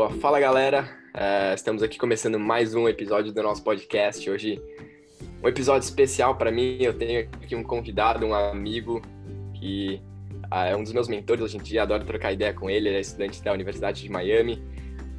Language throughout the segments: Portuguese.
Boa, fala galera, uh, estamos aqui começando mais um episódio do nosso podcast. Hoje, um episódio especial para mim. Eu tenho aqui um convidado, um amigo que uh, é um dos meus mentores hoje em dia. Adoro trocar ideia com ele. Ele é estudante da Universidade de Miami,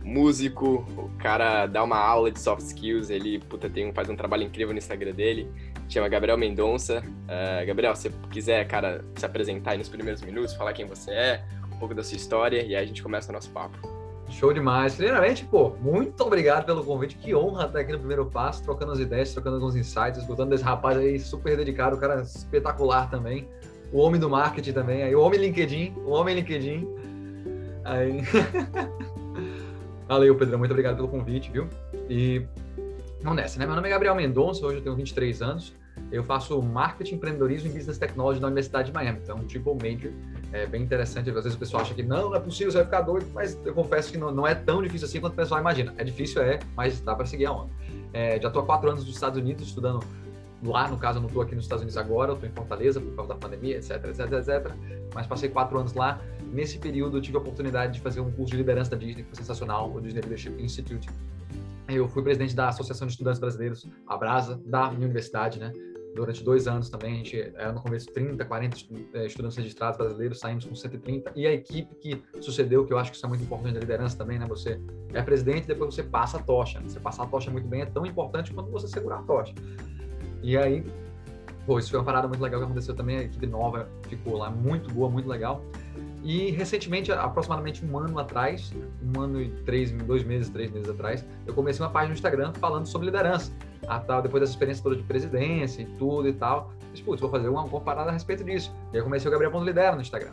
músico. O cara dá uma aula de soft skills. Ele puta, tem, faz um trabalho incrível no Instagram dele. Chama Gabriel Mendonça. Uh, Gabriel, se quiser, cara, se apresentar aí nos primeiros minutos, falar quem você é, um pouco da sua história e aí a gente começa o nosso papo. Show demais. Primeiramente, pô, muito obrigado pelo convite. Que honra estar aqui no primeiro passo, trocando as ideias, trocando alguns insights, escutando desse rapaz aí super dedicado, o cara espetacular também. O homem do marketing também, aí o homem LinkedIn, o homem LinkedIn. Aí. Valeu, Pedro, muito obrigado pelo convite, viu? E vamos nessa, né? Meu nome é Gabriel Mendonça, hoje eu tenho 23 anos. Eu faço marketing, empreendedorismo e business technology na Universidade de Miami, então triple major é bem interessante. Às vezes o pessoal acha que não, não é possível, você vai ficar doido, mas eu confesso que não, não é tão difícil assim quanto o pessoal imagina. É difícil, é, mas dá para seguir a onda. É, já estou há quatro anos nos Estados Unidos estudando lá, no caso, eu não estou aqui nos Estados Unidos agora, eu estou em Fortaleza por causa da pandemia, etc, etc, etc. Mas passei quatro anos lá. Nesse período, eu tive a oportunidade de fazer um curso de liderança da Disney, que foi sensacional, o Disney Leadership Institute. Eu fui presidente da Associação de Estudantes Brasileiros, a Brasa, da minha universidade, né? Durante dois anos também, a gente era no começo 30, 40 é, estudantes registrados brasileiros, saímos com 130, e a equipe que sucedeu, que eu acho que isso é muito importante na liderança também, né? Você é presidente, depois você passa a tocha. Né? Você passar a tocha muito bem é tão importante quanto você segurar a tocha. E aí, pô, isso foi uma parada muito legal que aconteceu também, a equipe nova ficou lá muito boa, muito legal. E recentemente, aproximadamente um ano atrás, um ano e três, dois meses, três meses atrás, eu comecei uma página no Instagram falando sobre liderança. Ah, tal, depois dessa experiência toda de presidência e tudo e tal, disse, putz, vou fazer uma, uma parada a respeito disso. E aí comecei o Gabriel.lidera no Instagram.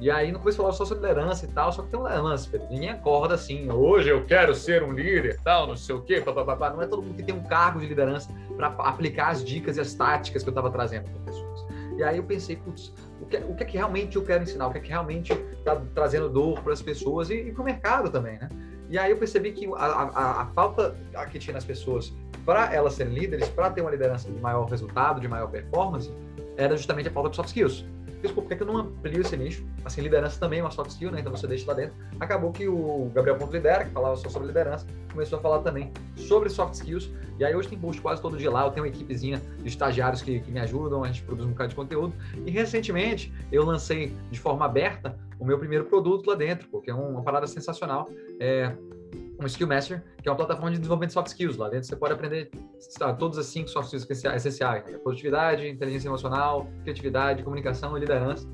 E aí no começo falava só sobre liderança e tal, só que tem um lance. Ninguém acorda assim, hoje eu quero ser um líder, tal, não sei o quê, papapá. Não é todo mundo que tem um cargo de liderança para aplicar as dicas e as táticas que eu estava trazendo para as pessoas. E aí eu pensei, putz, o que, o que é que realmente eu quero ensinar, o que é que realmente está trazendo dor para as pessoas e, e para o mercado também, né? E aí eu percebi que a, a, a falta que tinha nas pessoas para elas serem líderes, para ter uma liderança de maior resultado, de maior performance, era justamente a falta de soft skills. Fiz, por que eu não amplio esse nicho? Assim, liderança também é uma soft skill, né? Então você deixa lá dentro. Acabou que o Gabriel Ponto Lidera, que falava só sobre liderança, começou a falar também sobre soft skills. E aí hoje tem post quase todo dia lá. Eu tenho uma equipezinha de estagiários que, que me ajudam, a gente produz um bocado de conteúdo. E recentemente eu lancei de forma aberta o meu primeiro produto lá dentro, porque é uma parada sensacional. É, um Skill Master, que é uma plataforma de desenvolvimento de soft skills. Lá dentro você pode aprender todas as cinco soft skills essenciais: né? produtividade, inteligência emocional, criatividade, comunicação e liderança.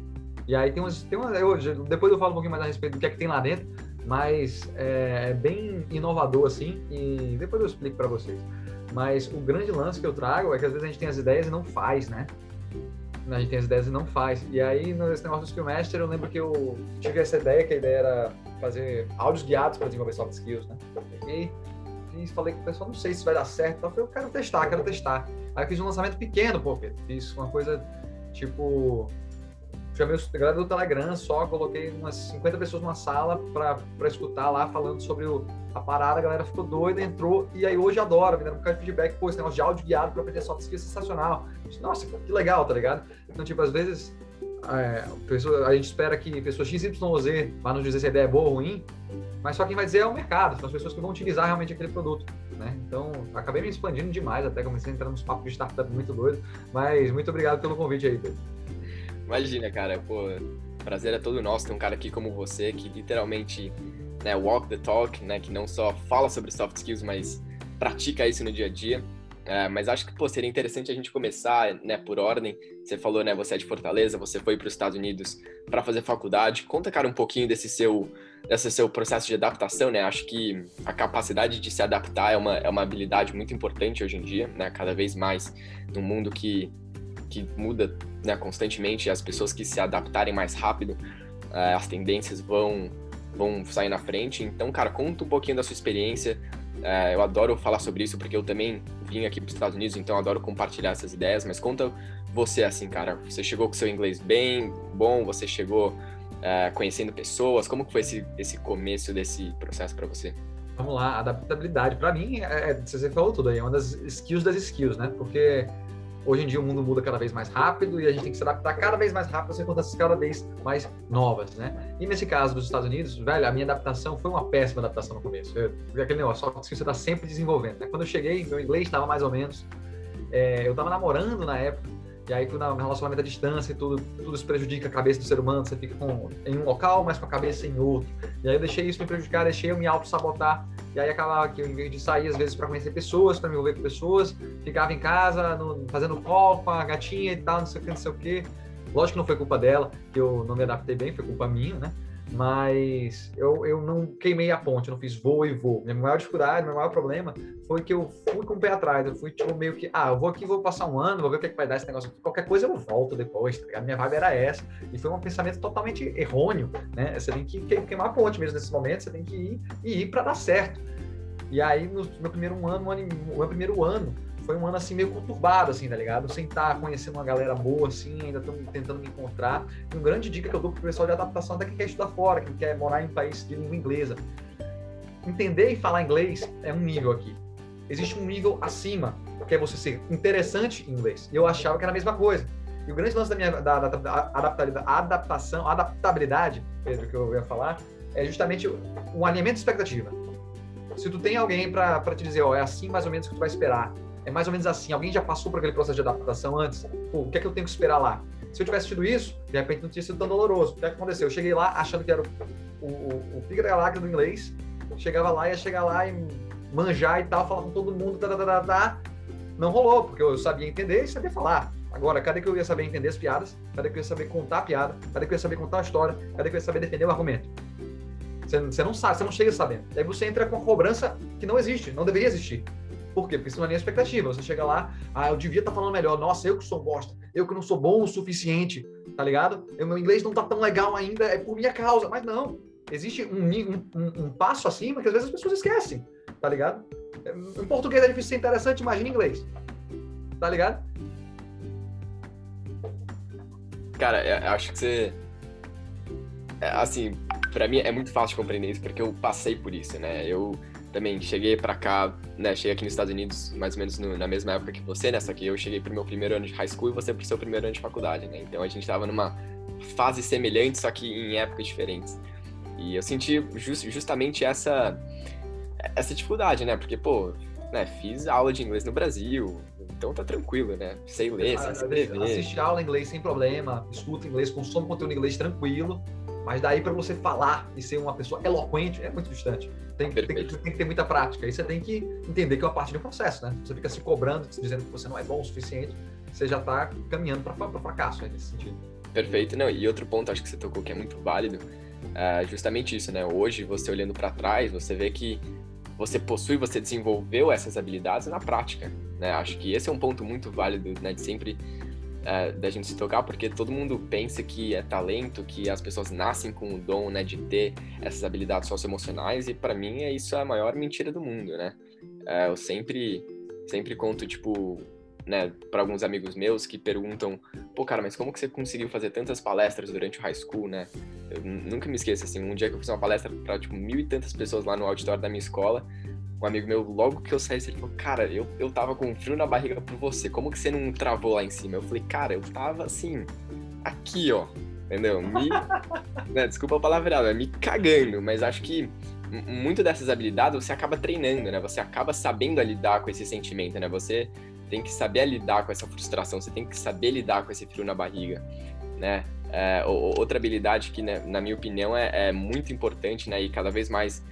E aí tem umas, tem umas eu, depois eu falo um pouquinho mais a respeito do que é que tem lá dentro, mas é, é bem inovador assim e depois eu explico para vocês. Mas o grande lance que eu trago é que às vezes a gente tem as ideias e não faz, né? A gente tem as ideias e não faz. E aí, nesse negócio do Skill Master, eu lembro que eu tive essa ideia, que a ideia era fazer áudios guiados para desenvolver soft skills, né? Peguei e falei com o pessoal, não sei se vai dar certo. Eu falei, eu quero testar, quero testar. Aí eu fiz um lançamento pequeno, pô, Pedro. Fiz uma coisa tipo. Chamei a galera do Telegram só, coloquei umas 50 pessoas numa sala para escutar lá, falando sobre o, a parada, a galera ficou doida, entrou, e aí hoje adora, me dando um bocado de feedback, pô, esse negócio de áudio guiado para aprender soft skills é sensacional. Nossa, que legal, tá ligado? Então, tipo, às vezes é, a gente espera que pessoas XYZ vá nos dizer se a ideia é boa ou ruim, mas só quem vai dizer é o mercado, são as pessoas que vão utilizar realmente aquele produto. Né? Então, acabei me expandindo demais, até comecei a entrar nos papos de startup muito doido, mas muito obrigado pelo convite aí, Pedro. Imagina, cara, pô, prazer é todo nosso ter um cara aqui como você, que literalmente né, walk the talk, né, que não só fala sobre soft skills, mas pratica isso no dia a dia. É, mas acho que pô, seria interessante a gente começar, né, por ordem. Você falou, né, você é de Fortaleza, você foi para os Estados Unidos para fazer faculdade. Conta, cara, um pouquinho desse seu, desse seu processo de adaptação, né? Acho que a capacidade de se adaptar é uma, é uma habilidade muito importante hoje em dia, né? Cada vez mais num mundo que, que muda né, constantemente, as pessoas que se adaptarem mais rápido, é, as tendências vão, vão sair na frente. Então, cara, conta um pouquinho da sua experiência é, eu adoro falar sobre isso porque eu também vim aqui para os Estados Unidos, então adoro compartilhar essas ideias. Mas conta você assim, cara. Você chegou com seu inglês bem bom? Você chegou é, conhecendo pessoas? Como foi esse, esse começo desse processo para você? Vamos lá, adaptabilidade. Para mim, é, é, você falou tudo aí, é uma das skills das skills, né? Porque hoje em dia o mundo muda cada vez mais rápido e a gente tem que se adaptar cada vez mais rápido a circunstâncias cada vez mais novas, né? E nesse caso dos Estados Unidos, velho, a minha adaptação foi uma péssima adaptação no começo. Eu, aquele negócio, só que você está sempre desenvolvendo, né? Quando eu cheguei, meu inglês estava mais ou menos. É, eu estava namorando na época, e aí, no relacionamento à distância e tudo, tudo isso prejudica a cabeça do ser humano. Você fica com, em um local, mas com a cabeça em outro. E aí eu deixei isso me prejudicar, deixei eu me auto-sabotar. E aí acabava que eu, em vez de sair, às vezes, para conhecer pessoas, para me envolver com pessoas, ficava em casa, no, fazendo call com a gatinha e tal, não sei o que, não sei o que. Lógico que não foi culpa dela, que eu não me adaptei bem, foi culpa minha, né? Mas eu, eu não queimei a ponte, eu não fiz voo e voo. Minha maior dificuldade, meu maior problema foi que eu fui com o pé atrás, eu fui tipo meio que, ah, eu vou aqui, vou passar um ano, vou ver o que, é que vai dar esse negócio aqui, qualquer coisa eu volto depois, tá A minha vibe era essa, e foi um pensamento totalmente errôneo, né? Você tem que queimar a ponte mesmo nesse momento, você tem que ir e ir para dar certo. E aí, no meu primeiro ano, no meu primeiro ano, foi um ano assim meio conturbado, assim, tá ligado? Sem estar conhecendo uma galera boa, assim, ainda estamos tentando me encontrar. E uma grande dica que eu dou pro pessoal de adaptação, até quem quer estudar fora, quem quer morar em país de língua inglesa. Entender e falar inglês é um nível aqui. Existe um nível acima, que é você ser interessante em inglês. E eu achava que era a mesma coisa. E o grande lance da minha da, da adaptação, adaptabilidade, Pedro, que eu ia falar, é justamente um alinhamento de expectativa. Se tu tem alguém para te dizer, ó, é assim mais ou menos que tu vai esperar, é mais ou menos assim. Alguém já passou por aquele processo de adaptação antes? Pô, o que é que eu tenho que esperar lá? Se eu tivesse tido isso, de repente não tinha sido tão doloroso. O que, é aconteceu? Eu cheguei lá achando que era o, o, o pica da do inglês. Chegava lá, ia chegar lá e manjar e tal, falar com todo mundo, tá, tá, tá, tá, tá. Não rolou, porque eu sabia entender e sabia falar. Agora, cadê que eu ia saber entender as piadas? Cadê que eu ia saber contar a piada? Cadê que eu ia saber contar a história? Cadê que eu ia saber defender o argumento? Você, você não sabe, você não chega sabendo. Aí você entra com a cobrança que não existe, não deveria existir. Por quê? Porque isso não é nem expectativa. Você chega lá, ah, eu devia estar tá falando melhor. Nossa, eu que sou bosta. Eu que não sou bom o suficiente, tá ligado? O meu inglês não tá tão legal ainda, é por minha causa. Mas não. Existe um, um, um passo acima que às vezes as pessoas esquecem, tá ligado? Em português é difícil ser interessante, imagina inglês. Tá ligado? Cara, eu acho que você. É, assim, para mim é muito fácil de compreender isso, porque eu passei por isso, né? Eu também cheguei para cá, né? Cheguei aqui nos Estados Unidos mais ou menos no, na mesma época que você, né? Só que eu cheguei pro meu primeiro ano de high school e você pro seu primeiro ano de faculdade, né? Então a gente tava numa fase semelhante, só que em épocas diferentes. E eu senti just, justamente essa essa dificuldade, né? Porque, pô, né, fiz aula de inglês no Brasil, então tá tranquilo, né? Sei ler, sei escrever. Assiste aula em inglês sem problema, escuta inglês, consome conteúdo em inglês tranquilo. Mas daí para você falar e ser uma pessoa eloquente é muito distante. Tem, tem, tem, tem, que ter muita prática. Aí você tem que entender que é uma parte de um processo, né? Você fica se cobrando, dizendo que você não é bom o suficiente, você já está caminhando para o fracasso né, nesse sentido. Perfeito. Não, e outro ponto acho que você tocou que é muito válido, é justamente isso, né? Hoje, você olhando para trás, você vê que você possui, você desenvolveu essas habilidades na prática, né? Acho que esse é um ponto muito válido, né? De sempre é, da gente se tocar, porque todo mundo pensa que é talento, que as pessoas nascem com o dom, né, de ter essas habilidades socioemocionais, e para mim é isso é a maior mentira do mundo, né? É, eu sempre, sempre conto, tipo, né, para alguns amigos meus que perguntam, pô, cara, mas como que você conseguiu fazer tantas palestras durante o high school, né? Eu nunca me esqueço, assim, um dia que eu fiz uma palestra para tipo, mil e tantas pessoas lá no auditório da minha escola, um amigo meu, logo que eu saí, ele falou, cara, eu, eu tava com frio na barriga por você, como que você não travou lá em cima? Eu falei, cara, eu tava assim, aqui, ó, entendeu? Me, né, desculpa a palavra, é me cagando, mas acho que muito dessas habilidades você acaba treinando, né? Você acaba sabendo lidar com esse sentimento, né? Você tem que saber lidar com essa frustração, você tem que saber lidar com esse frio na barriga, né? É, outra habilidade que, né, na minha opinião, é, é muito importante, né? E cada vez mais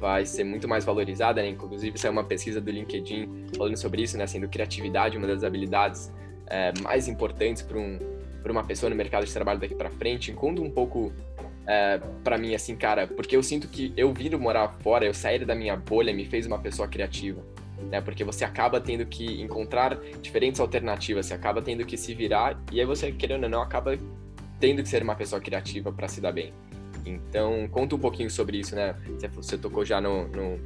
vai ser muito mais valorizada, né? Inclusive, saiu uma pesquisa do LinkedIn falando sobre isso, né? Sendo criatividade uma das habilidades é, mais importantes para um, uma pessoa no mercado de trabalho daqui para frente. Conta um pouco é, para mim, assim, cara, porque eu sinto que eu vindo morar fora, eu sair da minha bolha me fez uma pessoa criativa. Né, porque você acaba tendo que encontrar diferentes alternativas, você acaba tendo que se virar, e aí você, querendo ou não, acaba tendo que ser uma pessoa criativa para se dar bem. Então, conta um pouquinho sobre isso, né? Você tocou já no, no,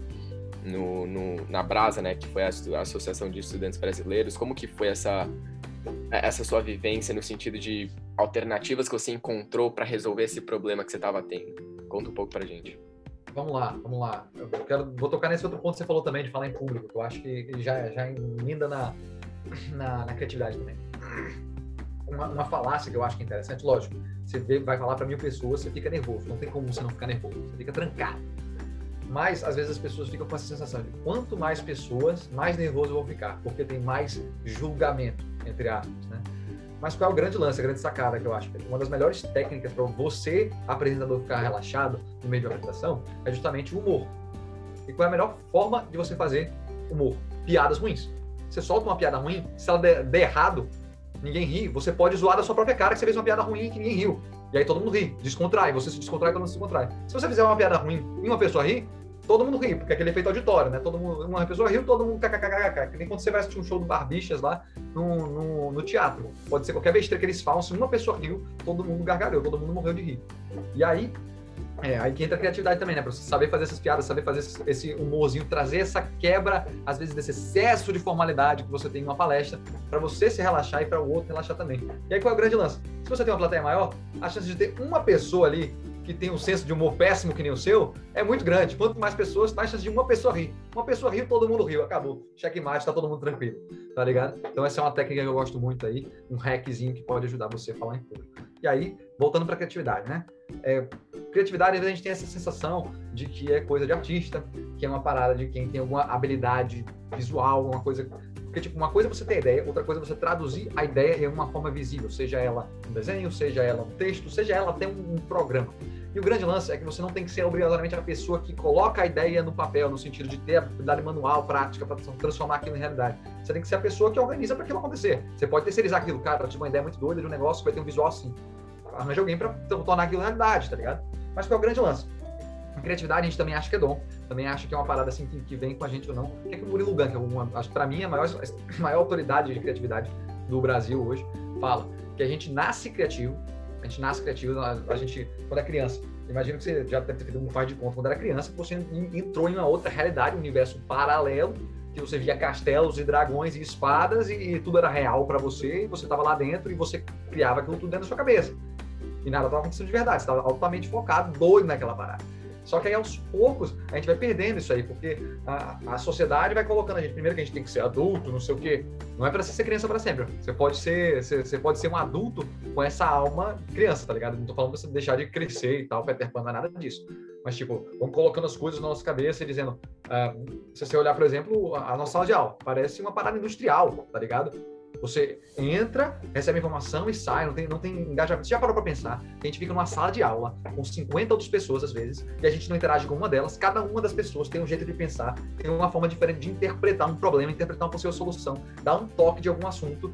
no, no na Brasa, né? Que foi a, Associação de Estudantes Brasileiros. Como que foi essa, essa sua vivência no sentido de alternativas que você encontrou para resolver esse problema que você estava tendo? Conta um pouco para gente. Vamos lá, vamos lá. Eu quero, vou tocar nesse outro ponto que você falou também de falar em público, que eu acho que já, já emenda na, na, na criatividade também. Uma, uma, falácia que eu acho que é interessante, lógico, você vê, vai falar para mil pessoas, você fica nervoso, não tem como você não ficar nervoso, você fica trancado. Mas, às vezes, as pessoas ficam com essa sensação de quanto mais pessoas, mais nervoso eu vou ficar, porque tem mais julgamento, entre aspas, né? Mas qual é o grande lance, a grande sacada que eu acho? Uma das melhores técnicas para você, apresentador, ficar relaxado no meio de uma apresentação é justamente o humor. E qual é a melhor forma de você fazer humor? Piadas ruins. Você solta uma piada ruim, se ela der, der errado, ninguém ri, você pode zoar da sua própria cara que você fez uma piada ruim e que ninguém riu. E aí todo mundo ri, descontrai, você se descontrai, todo mundo se descontrai. Se você fizer uma piada ruim e uma pessoa ri, todo mundo ri, porque é aquele efeito auditório, né? Todo mundo, uma pessoa riu, todo mundo kkkk. Que nem quando você vai assistir um show do Barbichas lá no, no, no, teatro. Pode ser qualquer besteira que eles falam, se uma pessoa riu, todo mundo gargalhou, todo mundo morreu de rir. E aí, é, aí que entra a criatividade também, né? Pra você saber fazer essas piadas, saber fazer esse humorzinho, trazer essa quebra, às vezes, desse excesso de formalidade que você tem em uma palestra, para você se relaxar e para o outro relaxar também. E aí qual é o grande lance? Se você tem uma plateia maior, a chance de ter uma pessoa ali que tem um senso de humor péssimo que nem o seu, é muito grande. Quanto mais pessoas, chance de uma pessoa rir. Uma pessoa riu, todo mundo riu, acabou. Checkmate, tá todo mundo tranquilo, tá ligado? Então essa é uma técnica que eu gosto muito aí, um hackzinho que pode ajudar você a falar em público. E aí, voltando para criatividade, né? É, criatividade, a gente tem essa sensação de que é coisa de artista, que é uma parada de quem tem alguma habilidade visual, uma coisa porque, tipo, uma coisa é você ter ideia, outra coisa é você traduzir a ideia em uma forma visível, seja ela um desenho, seja ela um texto, seja ela até um, um programa. E o grande lance é que você não tem que ser obrigatoriamente a pessoa que coloca a ideia no papel, no sentido de ter a habilidade manual, prática, para transformar aquilo em realidade. Você tem que ser a pessoa que organiza para aquilo acontecer. Você pode terceirizar aquilo, cara, eu tive uma ideia muito doida de um negócio que vai ter um visual assim. Arranja alguém para tornar aquilo realidade, tá ligado? Mas qual é o grande lance? A criatividade a gente também acha que é dom, também acha que é uma parada assim que, que vem com a gente ou não. O que é que o Murilo Gun, que é para mim a maior, a maior autoridade de criatividade do Brasil hoje, fala que a gente nasce criativo, gente nasce criativo, a, a gente, quando é criança, imagino que você já deve ter feito um faz de conta quando era criança, você entrou em uma outra realidade, um universo paralelo, que você via castelos e dragões e espadas e, e tudo era real para você, e você estava lá dentro e você criava aquilo tudo dentro da sua cabeça. E nada estava acontecendo de verdade, você estava altamente focado, doido naquela parada. Só que aí aos poucos a gente vai perdendo isso aí, porque a, a sociedade vai colocando a gente, primeiro que a gente tem que ser adulto, não sei o quê. Não é para ser criança para sempre. Você pode ser, você, pode ser um adulto com essa alma criança, tá ligado? Não tô falando pra você deixar de crescer e tal, Peter Pan, não é nada disso. Mas, tipo, vamos colocando as coisas na nossa cabeça e dizendo, uh, se você olhar, por exemplo, a nossa sala de aula, parece uma parada industrial, tá ligado? Você entra, recebe informação e sai, não tem, não tem engajamento. Você já parou para pensar a gente fica numa sala de aula com 50 outras pessoas, às vezes, e a gente não interage com uma delas. Cada uma das pessoas tem um jeito de pensar, tem uma forma diferente de interpretar um problema, interpretar uma possível solução, dar um toque de algum assunto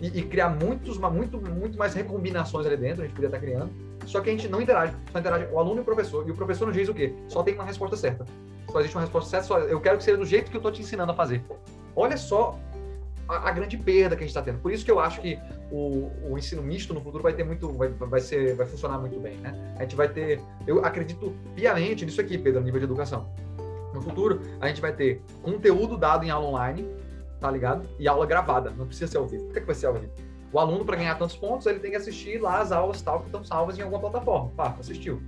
e, e criar muitos, muito, muito mais recombinações ali dentro, a gente podia estar criando. Só que a gente não interage, só interage o aluno e o professor. E o professor nos diz o quê? Só tem uma resposta certa. Só existe uma resposta certa, só, eu quero que seja do jeito que eu estou te ensinando a fazer. Olha só a, grande perda que a gente está tendo. Por isso que eu acho que o, o, ensino misto no futuro vai ter muito, vai, vai, ser, vai funcionar muito bem, né? A gente vai ter, eu acredito piamente nisso aqui, Pedro, no nível de educação. No futuro, a gente vai ter conteúdo dado em aula online, tá ligado? E aula gravada, não precisa ser ao vivo. Por que, que vai ser ao vivo? O aluno, para ganhar tantos pontos, ele tem que assistir lá as aulas tal que estão salvas em alguma plataforma. Pá, assistiu.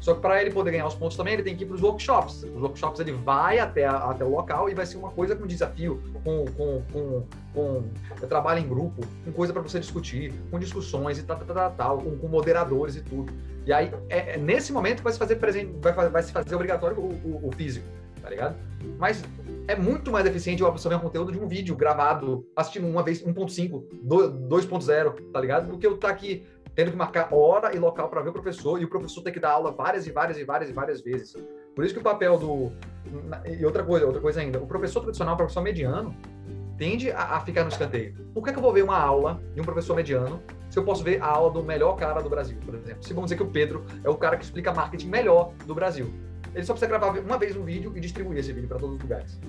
Só que para ele poder ganhar os pontos também, ele tem que ir para os workshops. Os workshops ele vai até, até o local e vai ser uma coisa com desafio, com, com, com, com trabalho em grupo, com coisa para você discutir, com discussões e tal, tal, tal, tal com, com moderadores e tudo. E aí, é, é nesse momento vai se fazer presente, vai, vai se fazer obrigatório o, o, o físico, tá ligado? Mas é muito mais eficiente eu absorver um conteúdo de um vídeo gravado, assistindo uma vez 1.5, 2.0, tá ligado? Do que eu estar tá aqui tendo que marcar hora e local para ver o professor, e o professor tem que dar aula várias e várias e várias e várias vezes. Por isso que o papel do. E outra coisa, outra coisa ainda, o professor tradicional, o professor mediano, tende a, a, ficar no escanteio. Por que, que eu vou ver uma aula de um professor mediano se eu posso ver a aula do melhor cara do Brasil, por exemplo? Se vamos dizer que o Pedro é o cara que explica marketing melhor do Brasil. Ele só precisa gravar uma vez um vídeo e distribuir esse vídeo para todos os lugares.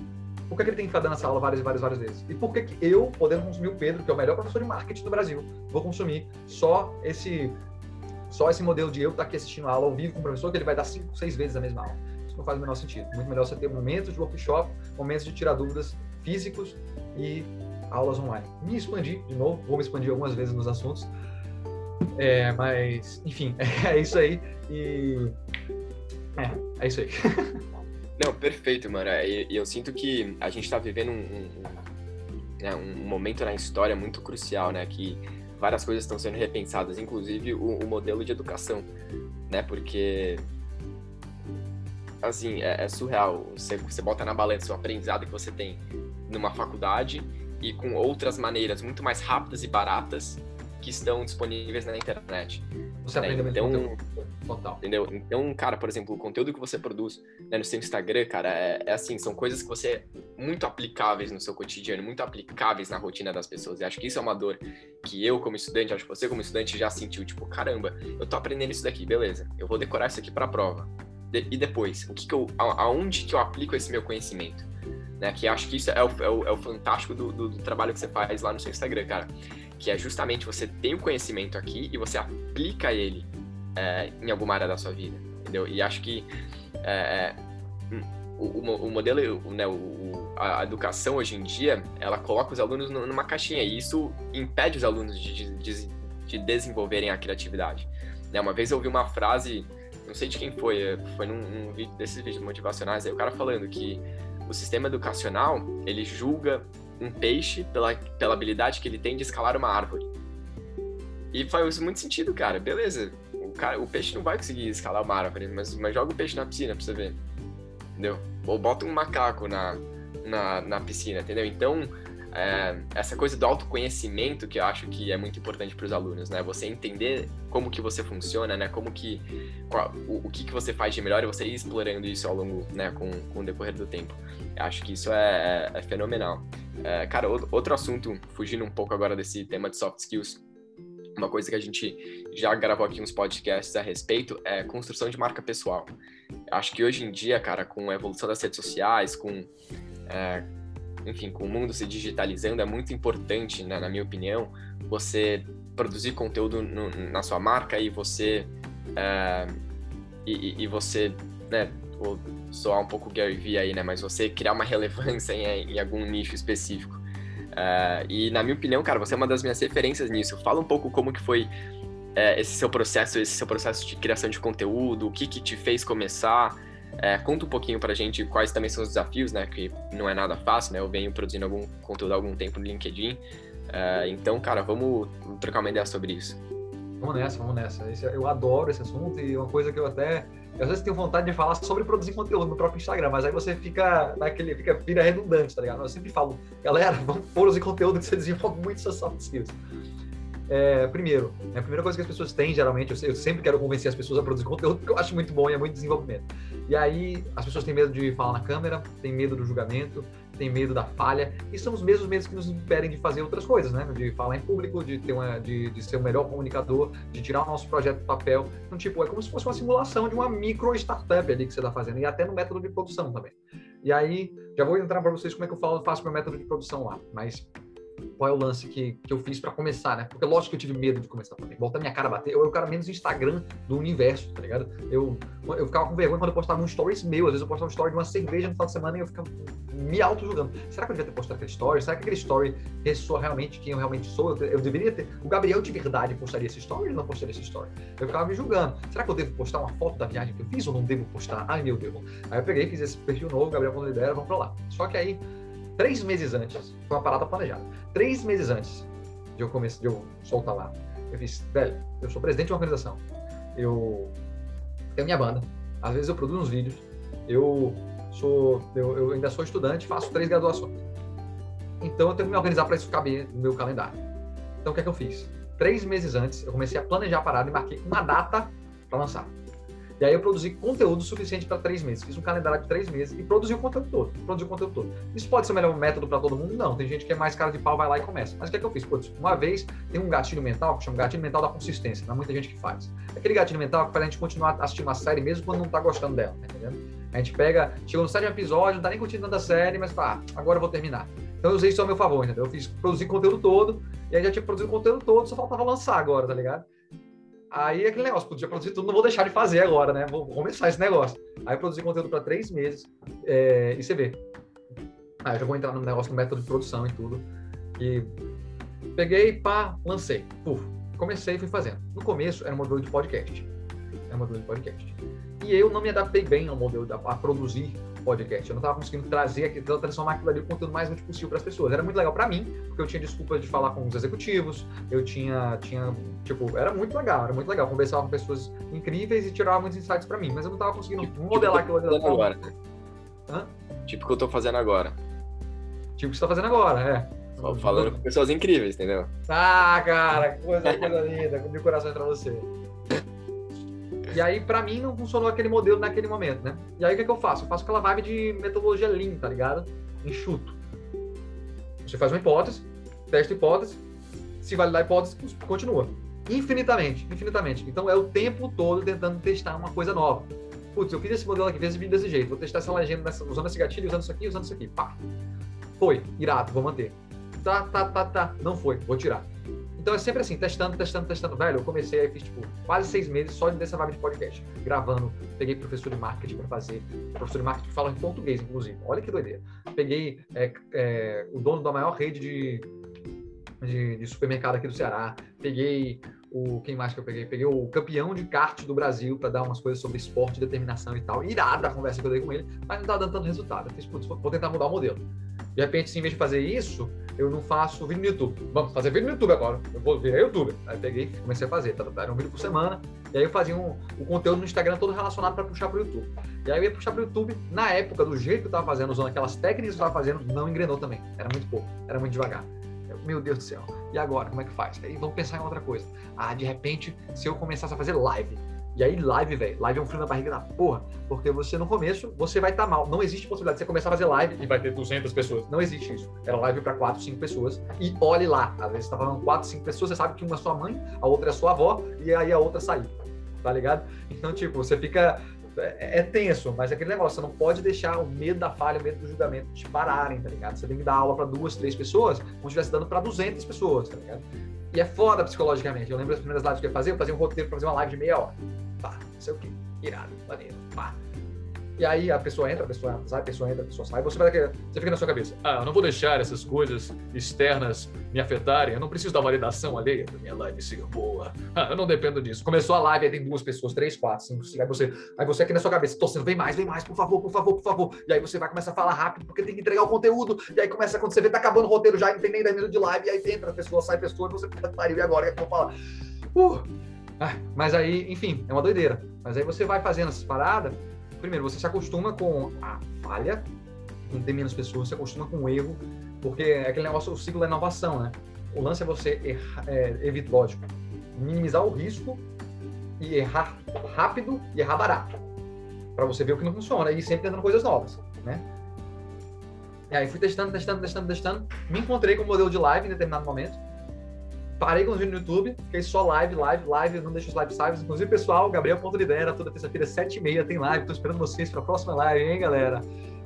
Por que, que ele tem que ficar dando essa aula várias e várias, várias vezes? E por que, que eu, podendo consumir o Pedro, que é o melhor professor de marketing do Brasil, vou consumir só esse só esse modelo de eu estar aqui assistindo a aula ao vivo com o professor, que ele vai dar cinco, seis vezes a mesma aula. Isso não faz o menor sentido. Muito melhor você ter momentos de workshop, momentos de tirar dúvidas físicos e aulas online. Me expandir, de novo, vou me expandir algumas vezes nos assuntos. É, mas, enfim, é isso aí. E. É, é isso aí. Não, perfeito, mano. E, e eu sinto que a gente está vivendo um, um, né, um momento na história muito crucial, né? Que várias coisas estão sendo repensadas, inclusive o, o modelo de educação, né? Porque assim, é, é surreal. Você, você bota na balança o aprendizado que você tem numa faculdade e com outras maneiras muito mais rápidas e baratas que estão disponíveis na internet. Você né? aprende então, total. Entendeu? Então, cara, por exemplo, o conteúdo que você produz né, no seu Instagram, cara, é, é, assim, são coisas que você muito aplicáveis no seu cotidiano, muito aplicáveis na rotina das pessoas. E acho que isso é uma dor que eu, como estudante, acho que você, como estudante, já sentiu, tipo, caramba, eu tô aprendendo isso daqui, beleza, eu vou decorar isso aqui pra prova. De, e depois, o que, que eu, aonde que eu aplico esse meu conhecimento? Né, que acho que isso é o, é o, é o fantástico do, do, do, trabalho que você faz lá no seu Instagram, cara. Que é justamente você tem o conhecimento aqui e você aplica ele é, em alguma área da sua vida, entendeu? E acho que é, é o, o, modelo, né, o, a educação hoje em dia, ela coloca os alunos numa caixinha e isso impede os alunos de, de, de desenvolverem a criatividade. Né, uma vez eu ouvi uma frase não sei de quem foi, foi num, num vídeo desses vídeos motivacionais, aí o cara falando que o sistema educacional, ele julga um peixe pela, pela habilidade que ele tem de escalar uma árvore. E faz muito sentido, cara. Beleza, o, cara, o peixe não vai conseguir escalar uma árvore, mas, mas joga o peixe na piscina pra você ver. Entendeu? Ou bota um macaco na, na, na piscina, entendeu? Então, é, essa coisa do autoconhecimento que eu acho que é muito importante para os alunos, né? Você entender como que você funciona, né? Como que qual, o, o, que que você faz de melhor e você ir explorando isso ao longo, né? Com, com o decorrer do tempo. Eu acho que isso é, é, é fenomenal. É, cara, outro assunto, fugindo um pouco agora desse tema de soft skills, uma coisa que a gente já gravou aqui uns podcasts a respeito é construção de marca pessoal. Acho que hoje em dia, cara, com a evolução das redes sociais, com é, enfim, com o mundo se digitalizando, é muito importante, né, na minha opinião, você produzir conteúdo no, na sua marca e você é, e, e, você, né, vou soar um pouco Gary Vee aí, né, mas você criar uma relevância em, em algum nicho específico. É, e na minha opinião, cara, você é uma das minhas referências nisso. Fala um pouco como que foi é, esse seu processo, esse seu processo de criação de conteúdo, o que que te fez começar, é, conta um pouquinho pra gente quais também são os desafios, né? Que não é nada fácil, né? Eu venho produzindo algum conteúdo há algum tempo no LinkedIn. É, então, cara, vamos trocar uma ideia sobre isso. Vamos nessa, vamos nessa. eu adoro esse assunto e uma coisa que eu até. Eu, às vezes tenho vontade de falar sobre produzir conteúdo no próprio Instagram, mas aí você fica naquele. fica vira redundante, tá ligado? Eu sempre falo, galera, vamos produzir conteúdo que você desenvolve muito suas soft skills. É, primeiro, a primeira coisa que as pessoas têm, geralmente, eu, sempre quero convencer as pessoas a produzir conteúdo, porque eu acho muito bom e é muito desenvolvimento. E aí, as pessoas têm medo de falar na câmera, têm medo do julgamento, têm medo da falha, e são os mesmos medos que nos impedem de fazer outras coisas, né? De falar em público, de, ter uma, de, de ser o melhor comunicador, de tirar o nosso projeto do papel. Então, tipo, é como se fosse uma simulação de uma micro startup ali que você está fazendo, e até no método de produção também. E aí, já vou entrar para vocês como é que eu falo, faço meu método de produção lá, mas qual é o lance que, que eu fiz para começar, né? Porque lógico que eu tive medo de começar também. Volta minha cara bater. Eu era o cara menos Instagram do universo, tá ligado? Eu, eu ficava com vergonha quando eu postava um stories meu. Às vezes eu postava um story de uma cerveja no final de semana e eu ficava me auto-julgando. Será que eu devia ter postado aquele story? Será que aquele story ressoa realmente quem eu realmente sou? Eu, eu, deveria ter. O Gabriel de verdade postaria esse story ou não postaria esse story? Eu ficava me julgando. Será que eu devo postar uma foto da viagem que eu fiz ou não devo postar? Ai meu Deus. Aí eu peguei, fiz esse perfil novo, Gabriel quando ideia, vamos pra lá. Só que aí três meses antes, foi uma parada planejada. Três meses antes de eu começar, de eu soltar lá, eu fiz, velho, eu sou presidente de uma organização, eu tenho minha banda, às vezes eu produzo uns vídeos, eu sou, eu, eu ainda sou estudante, faço três graduações. Então eu tenho que me organizar para isso caber no meu calendário. Então o que é que eu fiz? Três meses antes, eu comecei a planejar a parada e marquei uma data para lançar. E aí eu produzi conteúdo suficiente para três meses. Fiz um calendário de três meses e produzi o conteúdo todo. Produzi o conteúdo todo. Isso pode ser o melhor método para todo mundo? Não. Tem gente que é mais cara de pau, vai lá e começa. Mas o que é que eu fiz? Putz, uma vez tem um gatilho mental que chama gatilho mental da consistência. Não é muita gente que faz. Aquele gatilho mental que faz a gente continuar assistindo uma série mesmo quando não tá gostando dela, tá entendendo? A gente pega, chegou no sétimo episódio, não tá nem curtindo tanta série, mas tá, agora eu vou terminar. Então eu usei isso ao meu favor, entendeu? Eu fiz produzir conteúdo todo, e aí já tinha produzido o conteúdo todo, só faltava lançar agora, tá ligado? Aí aquele negócio, podia produzir tudo, não vou deixar de fazer agora, né? Vou começar esse negócio. Aí produzi conteúdo para três meses é, e você vê. Aí eu já vou entrar no negócio do método de produção e tudo. E peguei, pá, lancei. Puf, comecei e fui fazendo. No começo era um modelo de podcast. Era um modelo de podcast. E eu não me adaptei bem ao modelo, a produzir podcast. Eu não estava conseguindo trazer aquilo, transformar aquilo ali o conteúdo mais útil possível para as pessoas. Era muito legal para mim, porque eu tinha desculpa de falar com os executivos, eu tinha, tinha, tipo, era muito legal, era muito legal. Conversar com pessoas incríveis e tirar muitos insights para mim, mas eu não estava conseguindo tipo, modelar tipo aquilo ali da agora. Hã? Tipo o que eu estou fazendo agora. Tipo o que você está fazendo agora, é. Falando com pessoas incríveis, entendeu? Ah, cara, que coisa, coisa linda, com meu coração para você. E aí, para mim, não funcionou aquele modelo naquele momento, né? E aí, o que, é que eu faço? Eu faço aquela vibe de metodologia Lean, tá ligado? Enxuto. Você faz uma hipótese, testa a hipótese, se validar a hipótese, continua. Infinitamente, infinitamente. Então, é o tempo todo tentando testar uma coisa nova. Putz, eu fiz esse modelo aqui, fiz esse vídeo desse jeito, vou testar essa legenda usando esse gatilho, usando isso aqui, usando isso aqui. Pá. Foi, irado, vou manter. Tá, tá, tá, tá. Não foi, vou tirar. Então é sempre assim, testando, testando, testando. Velho, eu comecei aí, fiz tipo quase seis meses só dessa vibe de podcast, gravando. Peguei professor de marketing para fazer, professor de marketing que fala em português, inclusive. Olha que doideira. Peguei é, é, o dono da maior rede de, de, de, supermercado aqui do Ceará. Peguei o. Quem mais que eu peguei? Peguei o campeão de kart do Brasil para dar umas coisas sobre esporte, determinação e tal. Irada a conversa que eu dei com ele, mas não tá dando tanto resultado. Eu fiz, putz, vou tentar mudar o modelo. De repente, assim, em vez de fazer isso, eu não faço vídeo no YouTube. Vamos fazer vídeo no YouTube agora. Eu vou virar youtuber. Aí peguei comecei a fazer. Tá, tá, era um vídeo por semana. E aí eu fazia um, o conteúdo no Instagram todo relacionado para puxar para o YouTube. E aí eu ia puxar para o YouTube. Na época, do jeito que eu estava fazendo, usando aquelas técnicas que eu estava fazendo, não engrenou também. Era muito pouco. Era muito devagar. Eu, meu Deus do céu. E agora? Como é que faz? Aí vamos pensar em outra coisa. Ah, de repente, se eu começasse a fazer live e aí, live, velho. Live é um frio na barriga da porra. Porque você, no começo, você vai estar tá mal. Não existe possibilidade de você começar a fazer live e vai ter 200 pessoas. Não existe isso. Era live para 4, 5 pessoas. E olhe lá. Às vezes você tá falando 4, 5 pessoas, você sabe que uma é sua mãe, a outra é sua avó, e aí a outra saiu. Tá ligado? Então, tipo, você fica. É, é tenso, mas é aquele negócio, você não pode deixar o medo da falha, o medo do julgamento te pararem, tá ligado? Você tem que dar aula para duas, três pessoas, como se estivesse dando para 200 pessoas, tá ligado? E é foda psicologicamente. Eu lembro das primeiras lives que eu ia fazer, eu fazia um roteiro para fazer uma live de meia hora pá, não sei o que, irado, maneiro, pá. E aí a pessoa entra, a pessoa sai, a pessoa entra, a pessoa sai. Você vai você fica na sua cabeça, ah, eu não vou deixar essas coisas externas me afetarem. Eu não preciso da validação alheia da minha live ser boa. Ah, eu não dependo disso. Começou a live, aí tem duas pessoas, três, quatro, cinco, seis. Aí você, aí você aqui na sua cabeça, torcendo, vem mais, vem mais, por favor, por favor, por favor. E aí você vai começar a falar rápido porque tem que entregar o conteúdo. E aí começa quando você vê, tá acabando o roteiro já, não tem nem 10 minutos de live. E aí entra a pessoa, sai a pessoa, e você, puta que pariu, e agora? O que eu vou falar? Uh, ah, mas aí, enfim, é uma doideira. Mas aí você vai fazendo essas paradas. Primeiro, você se acostuma com a falha, com ter menos pessoas, se acostuma com o erro, porque é aquele negócio, o ciclo da inovação, né? O lance é você errar, é, evitar, lógico, minimizar o risco e errar rápido e errar barato. para você ver o que não funciona e sempre tentando coisas novas, né? E aí fui testando, testando, testando, testando. Me encontrei com o modelo de live em determinado momento parei com os vídeos no YouTube, fiquei só live, live, live, não deixo os live salvos. Inclusive, pessoal, Gabriel Ponto de Ideia, toda terça-feira, 7h30, tem live, tô esperando vocês para a próxima live, hein, galera?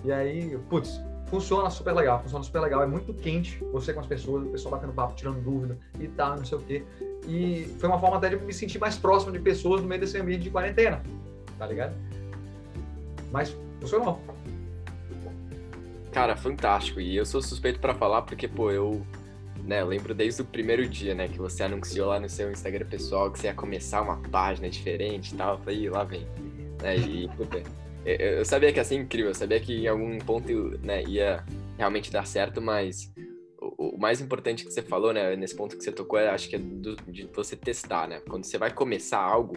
E aí, putz, funciona super legal, funciona super legal, é muito quente você com as pessoas, o pessoal batendo papo, tirando dúvida e tal, não sei o quê. E foi uma forma até de me sentir mais próximo de pessoas no meio desse ambiente de quarentena, tá ligado? Mas funcionou. Cara, fantástico. E eu sou suspeito para falar porque, pô, eu né, eu lembro desde o primeiro dia, né, que você anunciou lá no seu Instagram pessoal que você ia começar uma página diferente e tal. Eu falei, lá vem. Né, e, eu, sabia que ia ser incrível, eu sabia que em algum ponto, né, ia realmente dar certo, mas o, o, mais importante que você falou, né, nesse ponto que você tocou, é, acho que é do, de você testar, né? Quando você vai começar algo,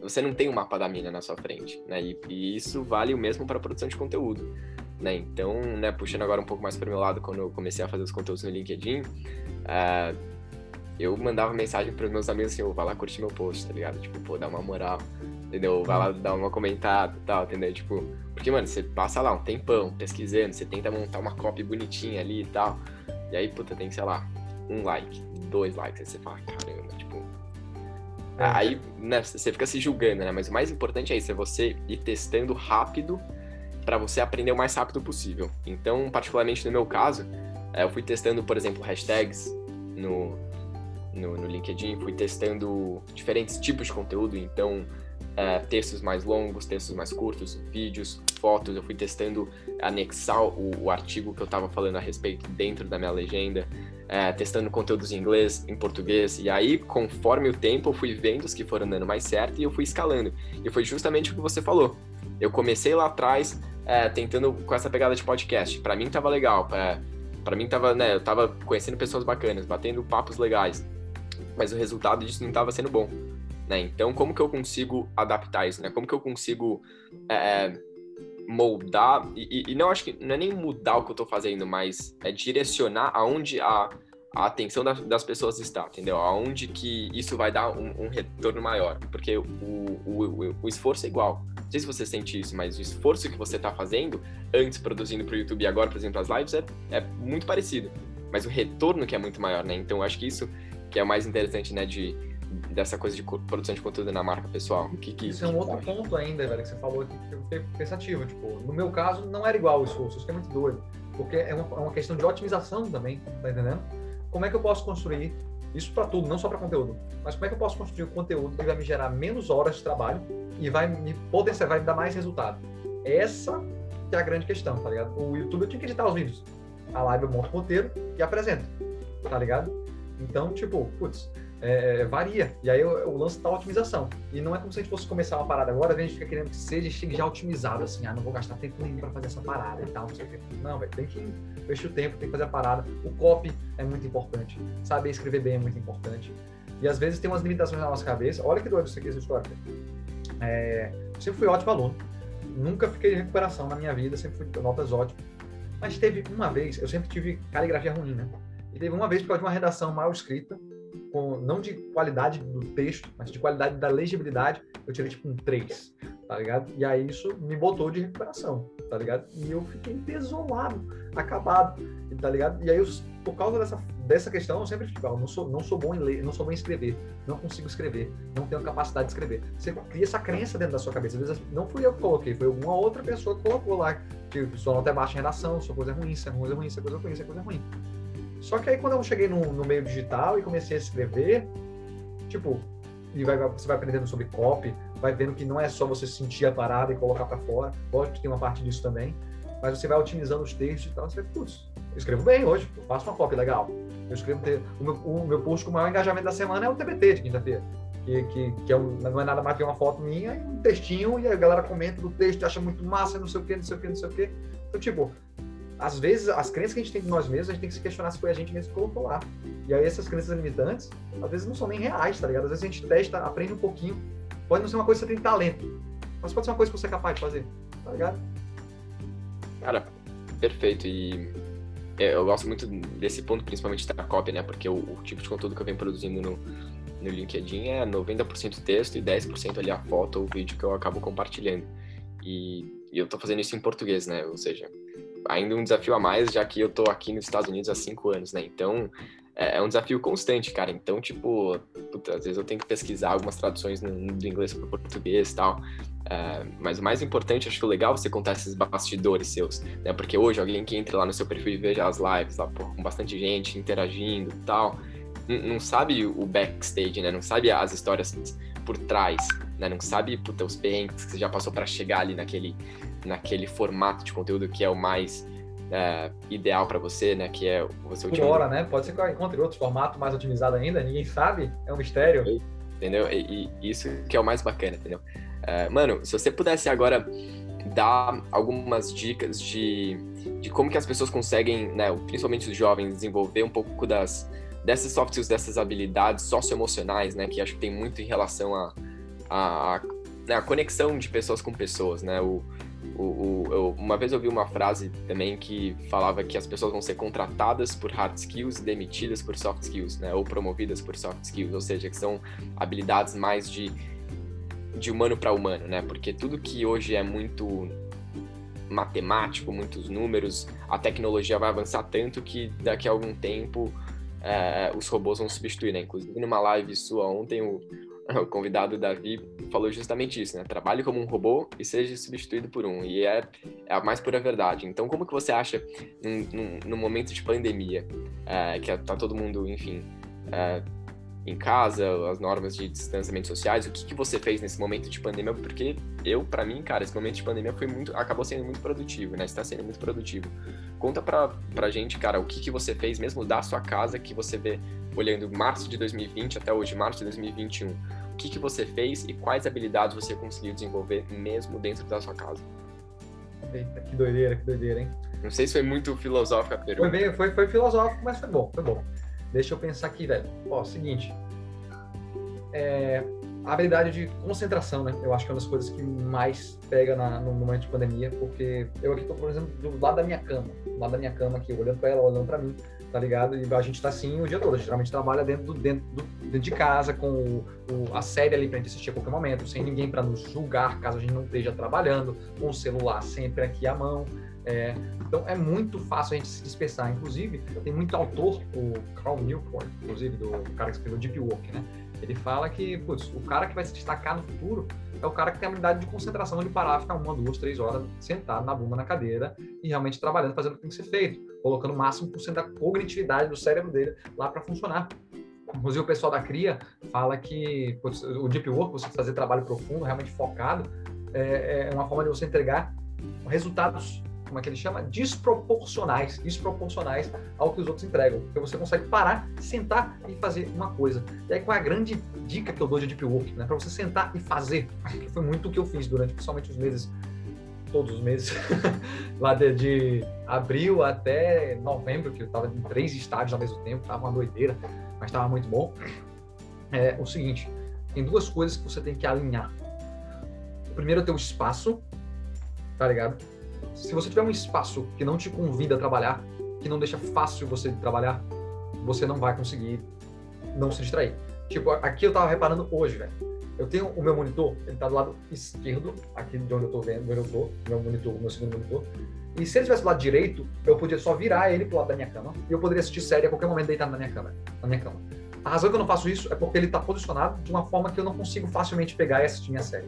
você não tem um mapa da mina na sua frente, né? E, e isso vale o mesmo para produção de conteúdo né? Então, né, puxando agora um pouco mais para o meu lado, quando eu comecei a fazer os conteúdos no LinkedIn, uh, eu mandava mensagem para os meus amigos assim, oh, vai lá curtir meu post, tá ligado? Tipo, pô, dá uma moral, entendeu? Vai lá dar uma comentada e tal, entendeu? Tipo, porque, mano, você passa lá um tempão pesquisando, você tenta montar uma copy bonitinha ali e tal, e aí, puta, tem, sei lá, um like, dois likes, aí você fala, caramba, tipo... É. Aí, né, você fica se julgando, né? Mas o mais importante é isso, é você ir testando rápido para você aprender o mais rápido possível. Então, particularmente no meu caso, é, eu fui testando, por exemplo, hashtags no, no, no LinkedIn, fui testando diferentes tipos de conteúdo, então é, textos mais longos, textos mais curtos, vídeos, fotos. Eu fui testando anexar o, o artigo que eu estava falando a respeito dentro da minha legenda, é, testando conteúdos em inglês, em português. E aí, conforme o tempo, eu fui vendo os que foram dando mais certo e eu fui escalando. E foi justamente o que você falou. Eu comecei lá atrás, é, tentando com essa pegada de podcast. Para mim tava legal, para para mim tava, né, eu tava conhecendo pessoas bacanas, batendo papos legais, mas o resultado disso não tava sendo bom, né? Então, como que eu consigo adaptar isso, né? Como que eu consigo é, moldar e, e, não acho que não é nem mudar o que eu tô fazendo, mas é direcionar aonde a, a atenção das, das pessoas está, entendeu? Aonde que isso vai dar um, um retorno maior, porque o, o, o esforço é igual. Não sei se você sente isso, mas o esforço que você está fazendo antes produzindo para o YouTube e agora, por exemplo, as lives, é, é muito parecido. Mas o retorno que é muito maior, né? Então, eu acho que isso que é o mais interessante, né, de, dessa coisa de produção de conteúdo na marca pessoal. Que, que, isso é um outro acha? ponto ainda, velho, que você falou aqui, que eu fiquei pensativo. Tipo, no meu caso, não era igual o esforço, isso é muito doido. Porque é uma, é uma questão de otimização também, tá entendendo? Como é que eu posso construir isso para tudo, não só para conteúdo. Mas como é que eu posso construir um conteúdo que vai me gerar menos horas de trabalho e vai me potenciar, vai me dar mais resultado? Essa que é a grande questão, tá ligado? O YouTube eu tinha que editar os vídeos. A live eu monto o roteiro e apresento, tá ligado? Então, tipo, putz, é, é, varia. E aí o, o lance da otimização. E não é como se a gente fosse começar uma parada agora, a gente fica querendo que seja chegue já otimizado, assim, ah, não vou gastar tempo nenhum para fazer essa parada e tal, não sei o. Não, tem que investir o tempo, tem que fazer a parada. O copy é muito importante. Saber escrever bem é muito importante. E às vezes tem umas limitações na nossa cabeça. Olha que doido isso aqui, essa história. É, eu sempre fui ótimo aluno. Nunca fiquei em recuperação na minha vida, sempre fui notas ótimas. Mas teve uma vez, eu sempre tive caligrafia ruim, né? E teve uma vez por causa de uma redação mal escrita, com, não de qualidade do texto, mas de qualidade da legibilidade, eu tirei tipo um 3, tá ligado? E aí isso me botou de recuperação, tá ligado? E eu fiquei desolado, acabado, tá ligado? E aí, eu, por causa dessa, dessa questão, eu sempre fico, eu não sou, não sou bom em ler, não sou bom em escrever, não consigo escrever, não tenho capacidade de escrever. Você cria essa crença dentro da sua cabeça. Às vezes não fui eu que coloquei, foi alguma outra pessoa que colocou lá, que sua nota é baixa em redação, sua coisa é ruim, isso é coisa ruim, isso é coisa ruim, isso é coisa ruim. Só que aí quando eu cheguei no, no meio digital e comecei a escrever, tipo, e vai, você vai aprendendo sobre copy, vai vendo que não é só você sentir a parada e colocar para fora, lógico que tem uma parte disso também, mas você vai otimizando os textos e tal, você putz, eu escrevo bem hoje, faço uma copy legal. Eu escrevo, o meu, o meu post com o maior engajamento da semana é o TBT de quinta-feira. Que, que, que é um, não é nada mais que uma foto minha e um textinho, e a galera comenta do texto, acha muito massa, não sei o que, não sei o que, não sei o que. Então, tipo, às vezes, as crenças que a gente tem de nós mesmos, a gente tem que se questionar se foi a gente mesmo que colocou lá. E aí, essas crenças limitantes, às vezes não são nem reais, tá ligado? Às vezes a gente testa, aprende um pouquinho. Pode não ser uma coisa que você tem talento, mas pode ser uma coisa que você é capaz de fazer, tá ligado? Cara, perfeito. E eu gosto muito desse ponto, principalmente da cópia, né? Porque o, o tipo de conteúdo que eu venho produzindo no, no LinkedIn é 90% texto e 10% ali a foto ou o vídeo que eu acabo compartilhando. E, e eu tô fazendo isso em português, né? Ou seja, ainda um desafio a mais, já que eu tô aqui nos Estados Unidos há cinco anos, né? Então, é, é um desafio constante, cara. Então, tipo, puta, às vezes eu tenho que pesquisar algumas traduções do inglês para o português e tal. É, mas o mais importante, acho que legal é você contar esses bastidores seus, né? Porque hoje alguém que entra lá no seu perfil e veja as lives lá, pô, com bastante gente interagindo e tal, não, não sabe o backstage, né? Não sabe as histórias por trás, né? Não sabe, puta, os perrengues que você já passou para chegar ali naquele naquele formato de conteúdo que é o mais é, ideal para você, né? Que é você Por hora, né? Pode ser que eu encontre outro formato mais otimizado ainda, ninguém sabe, é um mistério. Entendeu? E, e isso que é o mais bacana, entendeu? É, mano, se você pudesse agora dar algumas dicas de, de como que as pessoas conseguem, né, principalmente os jovens, desenvolver um pouco das dessas soft skills, dessas habilidades socioemocionais, né, que acho que tem muito em relação a, a, a, né, a conexão de pessoas com pessoas, né, o, o, o, eu, uma vez eu vi uma frase também que falava que as pessoas vão ser contratadas por hard skills e demitidas por soft skills, né? Ou promovidas por soft skills, ou seja, que são habilidades mais de, de humano para humano, né? Porque tudo que hoje é muito matemático, muitos números, a tecnologia vai avançar tanto que daqui a algum tempo é, os robôs vão substituir, né? Inclusive numa live sua ontem, o, o convidado Davi falou justamente isso, né? Trabalhe como um robô e seja substituído por um. E é, é a mais pura verdade. Então, como que você acha, num, num, num momento de pandemia, é, que tá todo mundo, enfim, é, em casa, as normas de distanciamento sociais, o que, que você fez nesse momento de pandemia? Porque eu, para mim, cara, esse momento de pandemia foi muito, acabou sendo muito produtivo, né? Está sendo muito produtivo. Conta pra, pra gente, cara, o que, que você fez mesmo da sua casa, que você vê olhando março de 2020 até hoje, março de 2021 que, que você fez e quais habilidades você conseguiu desenvolver mesmo dentro da sua casa? Eita, que doideira, que doideira, hein? Não sei se foi muito filosófico a pergunta. Foi, bem, foi, foi filosófico, mas foi bom, foi bom. Deixa eu pensar aqui, velho. Ó, seguinte. É, a habilidade de concentração, né? Eu acho que é uma das coisas que mais pega na, no momento de pandemia, porque eu aqui tô, por exemplo, do lado da minha cama, do lado da minha cama aqui, olhando para ela, olhando para mim, tá ligado? E a gente tá assim o dia todo. A gente geralmente trabalha dentro, do, dentro, do, dentro de casa, com o, o, a série ali pra gente assistir a qualquer momento, sem ninguém para nos julgar caso a gente não esteja trabalhando, com o celular sempre aqui à mão. É, então é muito fácil a gente se dispersar. Inclusive, tem muito autor, o Carl Newport, inclusive, do, cara que escreveu Deep Work, né? Ele fala que, putz, o cara que vai se destacar no futuro é o cara que tem a habilidade de concentração de parar, ficar uma, duas, três horas sentado na bunda na cadeira e realmente trabalhando, fazendo o que tem que ser feito, colocando o máximo por cento da cognitividade do cérebro dele lá para funcionar. Inclusive, o pessoal da CRIA fala que o Deep Work, você fazer trabalho profundo, realmente focado, é, é uma forma de você entregar resultados como é que ele chama? Desproporcionais, desproporcionais ao que os outros entregam. Porque você consegue parar, sentar e fazer uma coisa. E aí, qual é a grande dica que eu dou de Deep Work? Né? Para você sentar e fazer, que foi muito o que eu fiz durante, principalmente os meses, todos os meses, lá de, de, abril até novembro, que eu estava em três estádios ao mesmo tempo, tava uma doideira, mas estava muito bom. É o seguinte, tem duas coisas que você tem que alinhar. O primeiro é o espaço, tá ligado? se você tiver um espaço que não te convida a trabalhar, que não deixa fácil você trabalhar, você não vai conseguir não se distrair. Tipo, aqui eu tava reparando hoje, velho. Eu tenho o meu monitor, ele tá do lado esquerdo, aqui de onde eu tô vendo, onde eu tô, meu monitor, meu segundo monitor. E se ele tivesse do lado direito, eu podia só virar ele pro lado da minha cama e eu poderia assistir série a qualquer momento deitado na minha cama, na minha cama. A razão que eu não faço isso é porque ele está posicionado de uma forma que eu não consigo facilmente pegar e assistir minha série.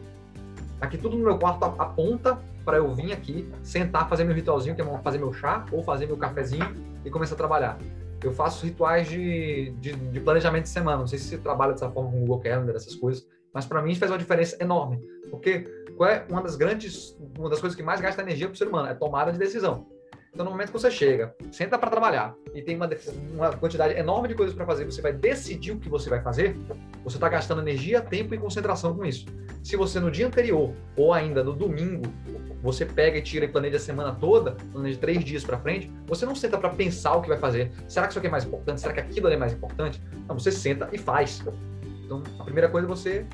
Aqui tudo no meu quarto aponta para eu vir aqui, sentar, fazer meu ritualzinho, que é fazer meu chá ou fazer meu cafezinho e começar a trabalhar. Eu faço rituais de, de, de planejamento de semana. Não sei se você trabalha dessa forma com o Google Calendar, essas coisas, mas para mim faz uma diferença enorme. Porque qual é uma das grandes, uma das coisas que mais gasta energia para o ser humano? É tomada de decisão. Então, no momento que você chega, senta para trabalhar e tem uma, uma quantidade enorme de coisas para fazer, você vai decidir o que você vai fazer, você está gastando energia, tempo e concentração com isso. Se você no dia anterior ou ainda no domingo você pega e tira e planeja a semana toda, planeja três dias para frente, você não senta para pensar o que vai fazer. Será que isso aqui é mais importante? Será que aquilo é mais importante? Não, você senta e faz. Então, a primeira coisa é você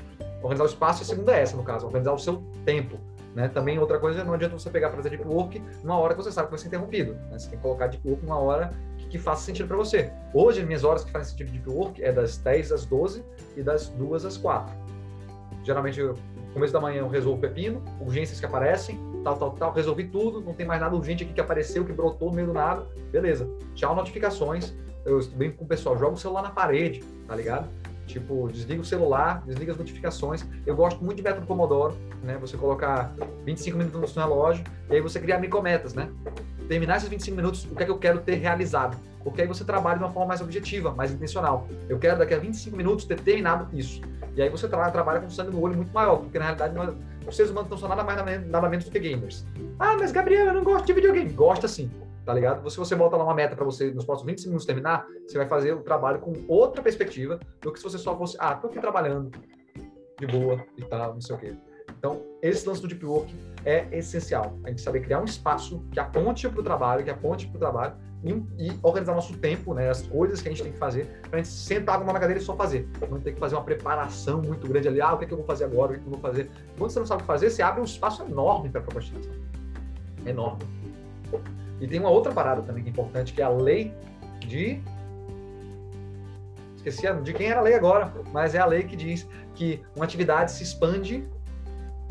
organizar o espaço, e a segunda é essa, no caso, organizar o seu tempo. Né? Também outra coisa, não adianta você pegar para fazer deep work numa hora que você sabe que vai ser interrompido. Né? Você tem que colocar deep work numa hora que, que faça sentido para você. Hoje, minhas horas que fazem sentido de deep work é das 10 às 12 e das 2 às 4. Geralmente, no começo da manhã eu resolvo pepino, urgências que aparecem, tal, tal, tal, resolvi tudo, não tem mais nada urgente aqui que apareceu, que brotou no meio do nada, beleza. Tchau, notificações. Eu brinco com o pessoal, joga o celular na parede, tá ligado? Tipo, desliga o celular, desliga as notificações. Eu gosto muito de método Pomodoro, né? Você colocar 25 minutos no relógio e aí você criar micrometas, né? Terminar esses 25 minutos, o que é que eu quero ter realizado? Porque aí você trabalha de uma forma mais objetiva, mais intencional. Eu quero daqui a 25 minutos ter terminado isso. E aí você tra trabalha com sangue no olho muito maior, porque na realidade nós, os seres humanos não são nada mais nada menos do que gamers. Ah, mas Gabriel, eu não gosto de videogame. Gosta sim, tá ligado? Se você bota lá uma meta para você nos próximos 25 minutos terminar, você vai fazer o trabalho com outra perspectiva do que se você só fosse, ah, tô aqui trabalhando de boa e tal, não sei o quê. Então, esse lance do deep work é essencial. A gente saber criar um espaço que aponte para o trabalho, que aponte para o trabalho, e, e, organizar nosso tempo, né, as coisas que a gente tem que fazer, para a gente sentar numa cadeira e só fazer. Não tem que fazer uma preparação muito grande ali, ah, o que, é que eu vou fazer agora, o que, é que eu vou fazer. Quando você não sabe o que fazer, você abre um espaço enorme para procrastinação. Enorme. E tem uma outra parada também que é importante, que é a lei de. Esqueci de quem era a lei agora, mas é a lei que diz que uma atividade se expande.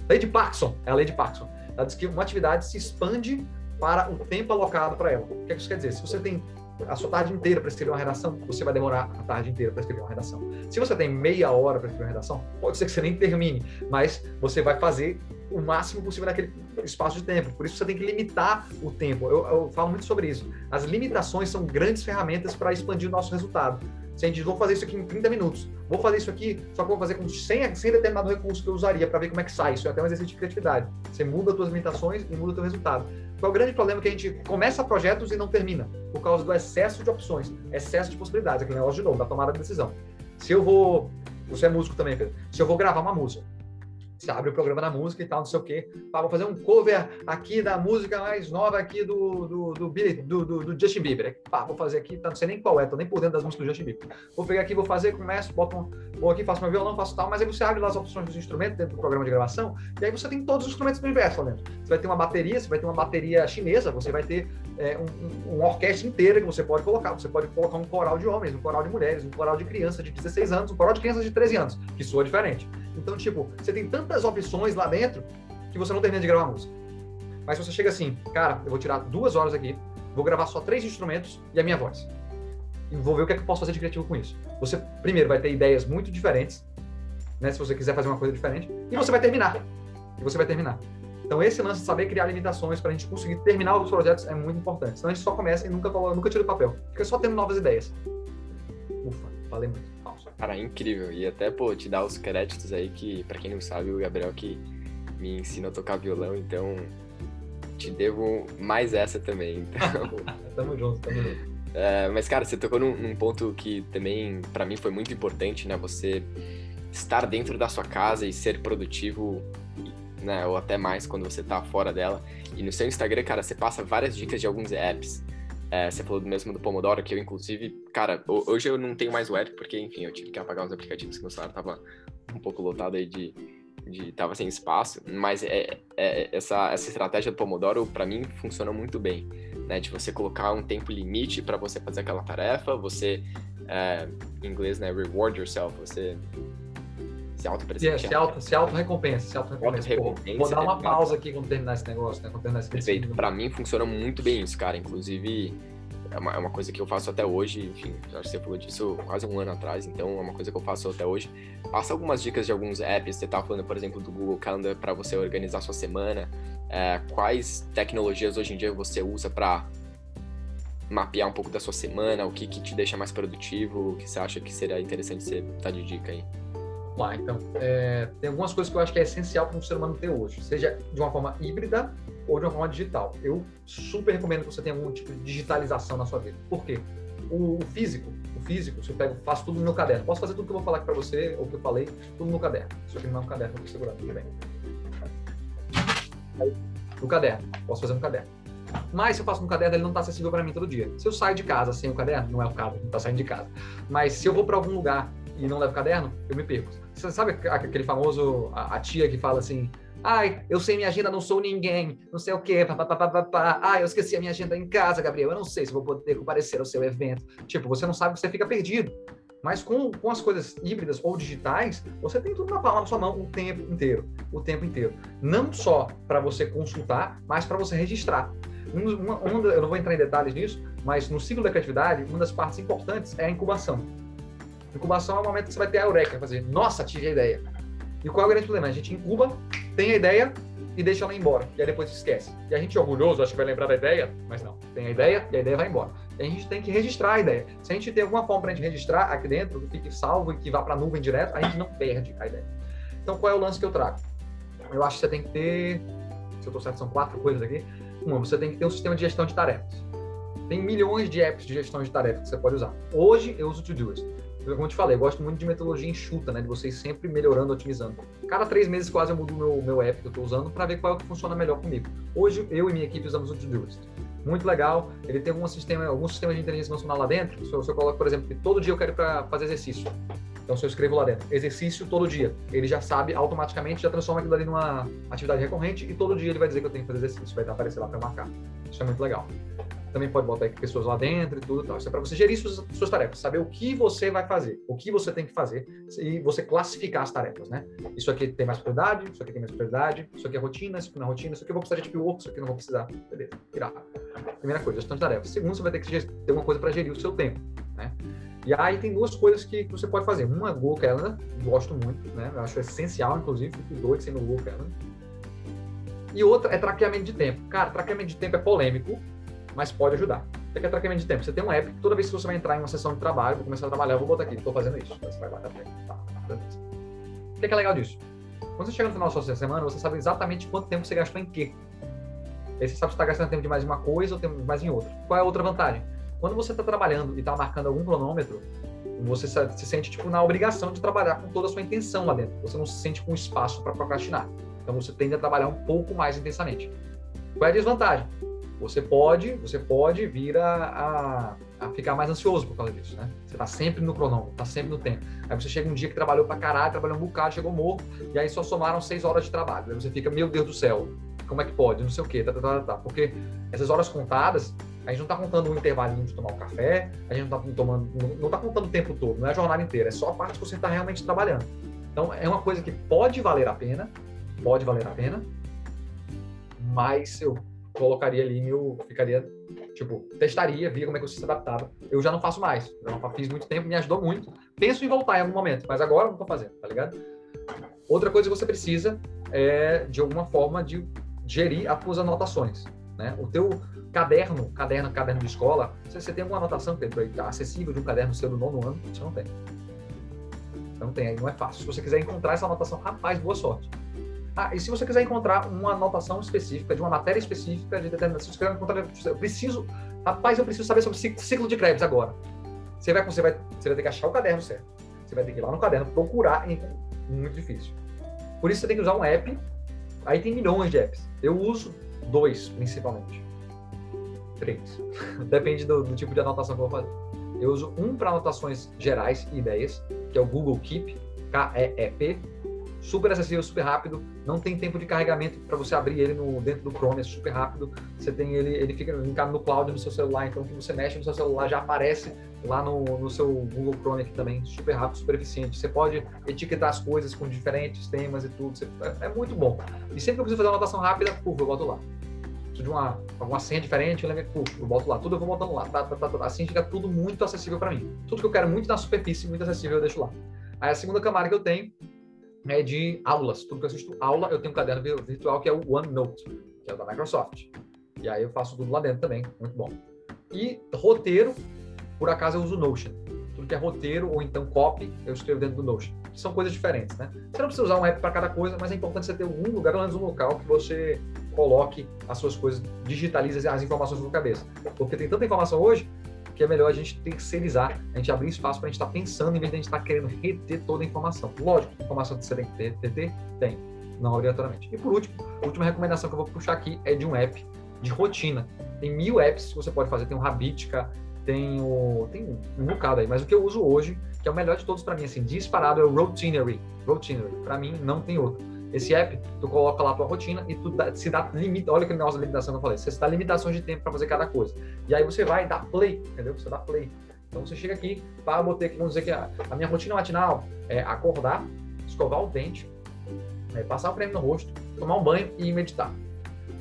Lei de Parkinson, é a lei de Parkinson. Ela diz que uma atividade se expande para o tempo alocado para ela. O que, é que isso quer dizer? Se você tem a sua tarde inteira para escrever uma redação, você vai demorar a tarde inteira para escrever uma redação. Se você tem meia hora para escrever uma redação, pode ser que você nem termine, mas você vai fazer o máximo possível naquele espaço de tempo. Por isso você tem que limitar o tempo. Eu, eu falo muito sobre isso. As limitações são grandes ferramentas para expandir o nosso resultado. Se a gente vou fazer isso aqui em 30 minutos, vou fazer isso aqui, só que vou fazer com sem, determinado recurso que eu usaria para ver como é que sai. Isso é até um exercício de criatividade. Você muda as suas limitações e muda o seu resultado. Qual é o grande problema que a gente começa projetos e não termina? Por causa do excesso de opções, excesso de possibilidades, aquele negócio de novo, da tomada de decisão. Se eu vou. Você é músico também, Pedro. Se eu vou gravar uma música, Você abre o programa da música e tal, não sei o quê. Vou fazer um cover aqui da música mais nova aqui do, do, do, do, do, do Justin Bieber. Pá, vou fazer aqui, tá, não sei nem qual é, tô nem por dentro das músicas do Justin Bieber. Vou pegar aqui, vou fazer, começo, boto um, vou aqui, faço meu violão, faço tal, mas aí você abre lá as opções dos instrumentos dentro do programa de gravação, e aí você tem todos os instrumentos do universo lá dentro. Você vai ter uma bateria, você vai ter uma bateria chinesa, você vai ter é, um, um, uma orquestra inteira que você pode colocar. Você pode colocar um coral de homens, um coral de mulheres, um coral de crianças de 16 anos, um coral de crianças de 13 anos, que soa diferente. Então, tipo, você tem tantas opções lá dentro que você não termina de gravar música. Mas você chega assim, cara, eu vou tirar duas horas aqui, vou gravar só três instrumentos e a minha voz. E vou ver o que é que eu posso fazer de criativo com isso. Você, primeiro, vai ter ideias muito diferentes, né? Se você quiser fazer uma coisa diferente, e você vai terminar. E você vai terminar. Então, esse lance de saber criar limitações para a gente conseguir terminar os projetos é muito importante. Senão a gente só começa e nunca, nunca tira o papel. Fica só tendo novas ideias. Ufa, falei muito. Cara, incrível. E até, pô, te dar os créditos aí que, para quem não sabe, o Gabriel que me ensina a tocar violão, então te devo mais essa também. Então... tamo junto, tamo junto. É, mas, cara, você tocou num, num ponto que também, para mim, foi muito importante, né? Você estar dentro da sua casa e ser produtivo, né? Ou até mais quando você tá fora dela. E no seu Instagram, cara, você passa várias dicas de alguns apps. É, você falou mesmo do Pomodoro, que eu, inclusive, cara, hoje eu não tenho mais o app, porque, enfim, eu tive que apagar os aplicativos que meu celular tava um pouco lotado aí de, de tava sem espaço, mas é, é essa, essa estratégia do Pomodoro, para mim, funciona muito bem, né, de você colocar um tempo limite para você fazer aquela tarefa, você, é, em inglês, né, reward yourself, você se auto-presentear. se auto, se auto-recompensa, se auto-recompensa. Auto vou dar uma pausa aqui quando terminar esse negócio, né? Quando terminar esse Perfeito. Pra mim funciona muito bem isso, cara. Inclusive, é uma, é uma coisa que eu faço até hoje. Enfim, acho que você falou disso quase um ano atrás, então é uma coisa que eu faço até hoje. Passa algumas dicas de alguns apps. Você tá falando, por exemplo, do Google Calendar para você organizar sua semana. É, quais tecnologias hoje em dia você usa para mapear um pouco da sua semana, o que, que te deixa mais produtivo, o que você acha que seria interessante você dar de dica aí? Lá. Então, é, tem algumas coisas que eu acho que é essencial para um ser humano ter hoje, seja de uma forma híbrida ou de uma forma digital. Eu super recomendo que você tenha algum tipo de digitalização na sua vida. Por quê? O físico, o físico, se eu pego, faço tudo no meu caderno. Posso fazer tudo que eu vou falar aqui para você, ou que eu falei, tudo no caderno. Aqui não é um caderno, vou segurar, tudo bem. no caderno, posso fazer no caderno. Mas se eu faço no caderno, ele não está acessível para mim todo dia. Se eu saio de casa sem o caderno, não é o caso, não está saindo de casa. Mas se eu vou para algum lugar e não levo caderno, eu me perco. Você sabe aquele famoso, a, a tia que fala assim, Ai, eu sei minha agenda, não sou ninguém, não sei o quê, papapá. Ai, eu esqueci a minha agenda em casa, Gabriel, eu não sei se vou poder comparecer ao seu evento. Tipo, você não sabe, você fica perdido. Mas com, com as coisas híbridas ou digitais, você tem tudo na palma da sua mão o tempo inteiro. O tempo inteiro. Não só para você consultar, mas para você registrar. Uma, uma, eu não vou entrar em detalhes nisso, mas no ciclo da criatividade, uma das partes importantes é a incubação. Incubação é o momento que você vai ter a eureka, fazer, nossa, tive a ideia. E qual é o grande problema? A gente incuba, tem a ideia e deixa ela embora. E aí depois esquece. E a gente é orgulhoso, acha que vai lembrar da ideia, mas não. Tem a ideia e a ideia vai embora. E a gente tem que registrar a ideia. Se a gente tem alguma forma para a gente registrar aqui dentro, que fique salvo e que vá para a nuvem direto, a gente não perde a ideia. Então, qual é o lance que eu trago? Eu acho que você tem que ter, se eu estou certo, são quatro coisas aqui. Uma, você tem que ter um sistema de gestão de tarefas. Tem milhões de apps de gestão de tarefas que você pode usar. Hoje eu uso o Todoist como eu te falei, eu gosto muito de metodologia enxuta, né? De vocês sempre melhorando, otimizando. Cada três meses quase eu mudo o meu, meu app que eu estou usando para ver qual é o que funciona melhor comigo. Hoje, eu e minha equipe usamos o Todoist. Muito legal. Ele tem algum sistema, algum sistema de inteligência emocional lá dentro. Se eu, se eu coloco, por exemplo, que todo dia eu quero ir para fazer exercício. Então, se eu escrevo lá dentro, exercício todo dia, ele já sabe automaticamente, já transforma aquilo ali numa atividade recorrente e todo dia ele vai dizer que eu tenho que fazer exercício, vai aparecer lá para marcar. Isso é muito legal também pode botar pessoas lá dentro e tudo tal. Isso é para você gerir suas, suas tarefas, saber o que você vai fazer, o que você tem que fazer e você classificar as tarefas, né? Isso aqui tem mais prioridade, isso aqui tem mais prioridade, isso aqui é rotina, isso aqui não é rotina, isso aqui eu vou precisar de work, isso aqui não vou precisar. Beleza, tirar. Primeira coisa, gestão de tarefas. Segundo, você vai ter que ter uma coisa para gerir o seu tempo, né? E aí tem duas coisas que você pode fazer. Uma, Google Calendar, gosto muito, né? Eu acho essencial, inclusive, fico doido sendo Google Calendar. E outra é traqueamento de tempo. Cara, traqueamento de tempo é polêmico, mas pode ajudar. O que é tratamento de tempo? Você tem um app toda vez que você vai entrar em uma sessão de trabalho, vou começar a trabalhar, vou botar aqui, estou fazendo isso. Você vai lá, tá, tá, O que é, que é legal disso? Quando você chega no final da sua semana, você sabe exatamente quanto tempo você gastou em quê. Aí você sabe se está gastando tempo demais em uma coisa ou tempo demais em outra. Qual é a outra vantagem? Quando você está trabalhando e está marcando algum cronômetro, você se sente tipo na obrigação de trabalhar com toda a sua intenção lá dentro. Você não se sente com espaço para procrastinar. Então você tende a trabalhar um pouco mais intensamente. Qual é a desvantagem? Você pode, você pode vir a, a, a ficar mais ansioso por causa disso, né? Você está sempre no cronômetro, está sempre no tempo. Aí você chega um dia que trabalhou para caralho, trabalhou um bocado, chegou morto, e aí só somaram seis horas de trabalho. Aí você fica, meu Deus do céu, como é que pode? Não sei o quê, tá, tá, tá, tá. Porque essas horas contadas, a gente não está contando um intervalinho de tomar um café, a gente não está tomando, não está contando o tempo todo, não é a jornada inteira, é só a parte que você está realmente trabalhando. Então é uma coisa que pode valer a pena, pode valer a pena, mas eu colocaria ali meu, ficaria, tipo, testaria, via como é que você se adaptava. Eu já não faço mais, eu não fiz muito tempo, me ajudou muito. Penso em voltar em algum momento, mas agora não estou fazendo, tá ligado? Outra coisa que você precisa é, de alguma forma, de gerir as suas anotações, né? O teu caderno, caderno, caderno de escola, você, você tem alguma anotação, Pedro, aí, tá acessível de um caderno seu do nono ano? Você não tem. Não tem, aí não é fácil. Se você quiser encontrar essa anotação, rapaz, boa sorte. Ah, e se você quiser encontrar uma anotação específica, de uma matéria específica de determinada. Se você quiser encontrar. Eu preciso. Rapaz, eu preciso saber sobre ciclo de Krebs agora. Você vai, você, vai, você vai ter que achar o caderno certo. Você vai ter que ir lá no caderno procurar. Em, muito difícil. Por isso você tem que usar um app. Aí tem milhões de apps. Eu uso dois, principalmente. Três. Depende do, do tipo de anotação que eu vou fazer. Eu uso um para anotações gerais e ideias, que é o Google Keep, K-E-E-P super acessível, super rápido, não tem tempo de carregamento para você abrir ele no, dentro do Chrome, é super rápido. Você tem ele, ele fica linkado no cloud no seu celular, então que você mexe no seu celular já aparece lá no, no seu Google Chrome aqui também, super rápido, super eficiente. Você pode etiquetar as coisas com diferentes temas e tudo, você, é, é, muito bom. E sempre que eu preciso fazer uma anotação rápida, curva, eu boto lá. Preciso de uma, alguma senha diferente, eu lembro, curva, eu boto lá. Tudo eu vou botando lá. Tá, tá, tá, tá. assim fica tudo muito acessível para mim. Tudo que eu quero muito na superfície, muito acessível, eu deixo lá. Aí a segunda camada que eu tenho é de aulas. Tudo que eu assisto aula, eu tenho um caderno virtual que é o OneNote, que é o da Microsoft. E aí eu faço tudo lá dentro também, muito bom. E roteiro, por acaso eu uso Notion. Tudo que é roteiro ou então copy, eu escrevo dentro do Notion. Que são coisas diferentes, né? Você não precisa usar um app para cada coisa, mas é importante você ter um lugar, pelo menos um local, que você coloque as suas coisas, digitalize as informações na sua cabeça. Porque tem tanta informação hoje que é melhor a gente terceirizar, a gente abrir espaço para a gente estar tá pensando em vez de a gente estar tá querendo reter toda a informação. Lógico, informação que você tem que ter, ter, tem, não obrigatoriamente. E por último, a última recomendação que eu vou puxar aqui é de um app de rotina. Tem mil apps que você pode fazer, tem o Habitica, tem o tem um bocado aí, mas o que eu uso hoje, que é o melhor de todos para mim, assim, disparado é o Routinery. Routinery, para mim não tem outro. Esse app, tu coloca lá a tua rotina e tu dá, se dá limita, olha que negócio da limitação que eu falei, você se dá limitações de tempo para fazer cada coisa. E aí você vai dar play, entendeu? Você dá play. Então você chega aqui, para botei aqui, vamos dizer que a, a, minha rotina matinal é acordar, escovar o dente, é, passar o creme no rosto, tomar um banho e meditar.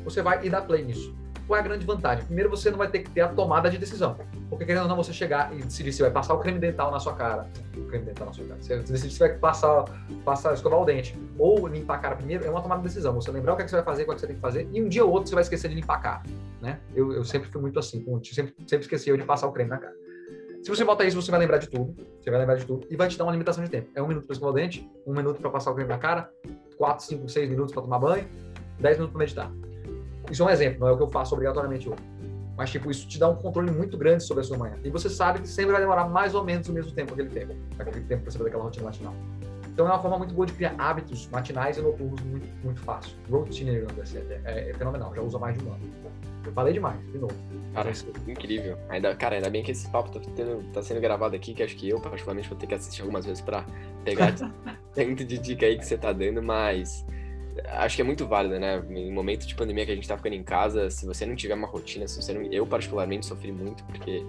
Você vai e dá play nisso. Qual é a grande vantagem? Primeiro, você não vai ter que ter a tomada de decisão. Porque querendo ou não, você chegar e decidir se vai passar o creme dental na sua cara, o creme dental na sua cara, você se vai passar, passar, escovar o dente ou limpar a cara primeiro, é uma tomada de decisão. Você lembrar o que, é que você vai fazer, o que, é que você tem que fazer, e um dia ou outro você vai esquecer de limpar a cara, né? Eu, eu sempre fui muito assim, sempre, sempre esqueci eu de passar o creme na cara. Se você botar isso, você vai lembrar de tudo. Você vai lembrar de tudo e vai te dar uma limitação de tempo. É um minuto para escovar o dente, um minuto para passar o creme na cara, quatro, cinco, seis minutos para tomar banho, dez minutos para meditar. Isso é um exemplo, não é o que eu faço obrigatoriamente hoje. Mas, tipo, isso te dá um controle muito grande sobre a sua manhã. E você sabe que sempre vai demorar mais ou menos o mesmo tempo, aquele tempo, aquele tempo para você fazer aquela rotina matinal. Então, é uma forma muito boa de criar hábitos matinais e noturnos muito, muito fácil. Routine, é, é, é fenomenal, já usa mais de um ano. Eu falei demais, de novo. Cara, incrível. Ainda, cara, ainda bem que esse papo tá, tendo, tá sendo gravado aqui, que acho que eu, particularmente, vou ter que assistir algumas vezes para pegar tanto de dica aí que você tá dando, mas acho que é muito válido, né? Em momento de pandemia que a gente tá ficando em casa, se você não tiver uma rotina, se você não... eu particularmente sofri muito porque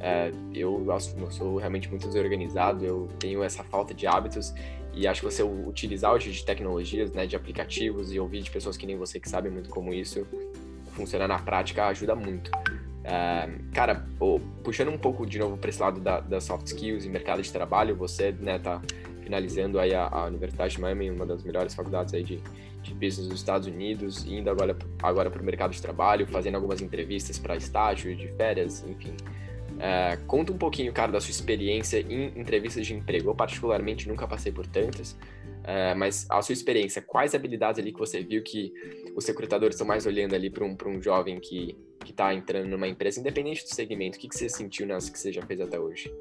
é, eu, eu sou realmente muito desorganizado, eu tenho essa falta de hábitos e acho que você utilizar hoje de tecnologias, né, de aplicativos e ouvir de pessoas que nem você que sabem muito como isso funciona na prática ajuda muito. É, cara, puxando um pouco de novo para esse lado da, da, soft skills e mercado de trabalho, você né, tá finalizando aí a, a Universidade de Miami, uma das melhores faculdades aí de, de business dos Estados Unidos, indo agora, agora para o mercado de trabalho, fazendo algumas entrevistas para estágio, de férias, enfim. É, conta um pouquinho, cara, da sua experiência em entrevistas de emprego. Eu, particularmente, nunca passei por tantas, é, mas a sua experiência, quais habilidades ali que você viu que os recrutadores estão mais olhando ali para um, um jovem que está entrando numa empresa, independente do segmento, o que, que você sentiu nas que você já fez até hoje?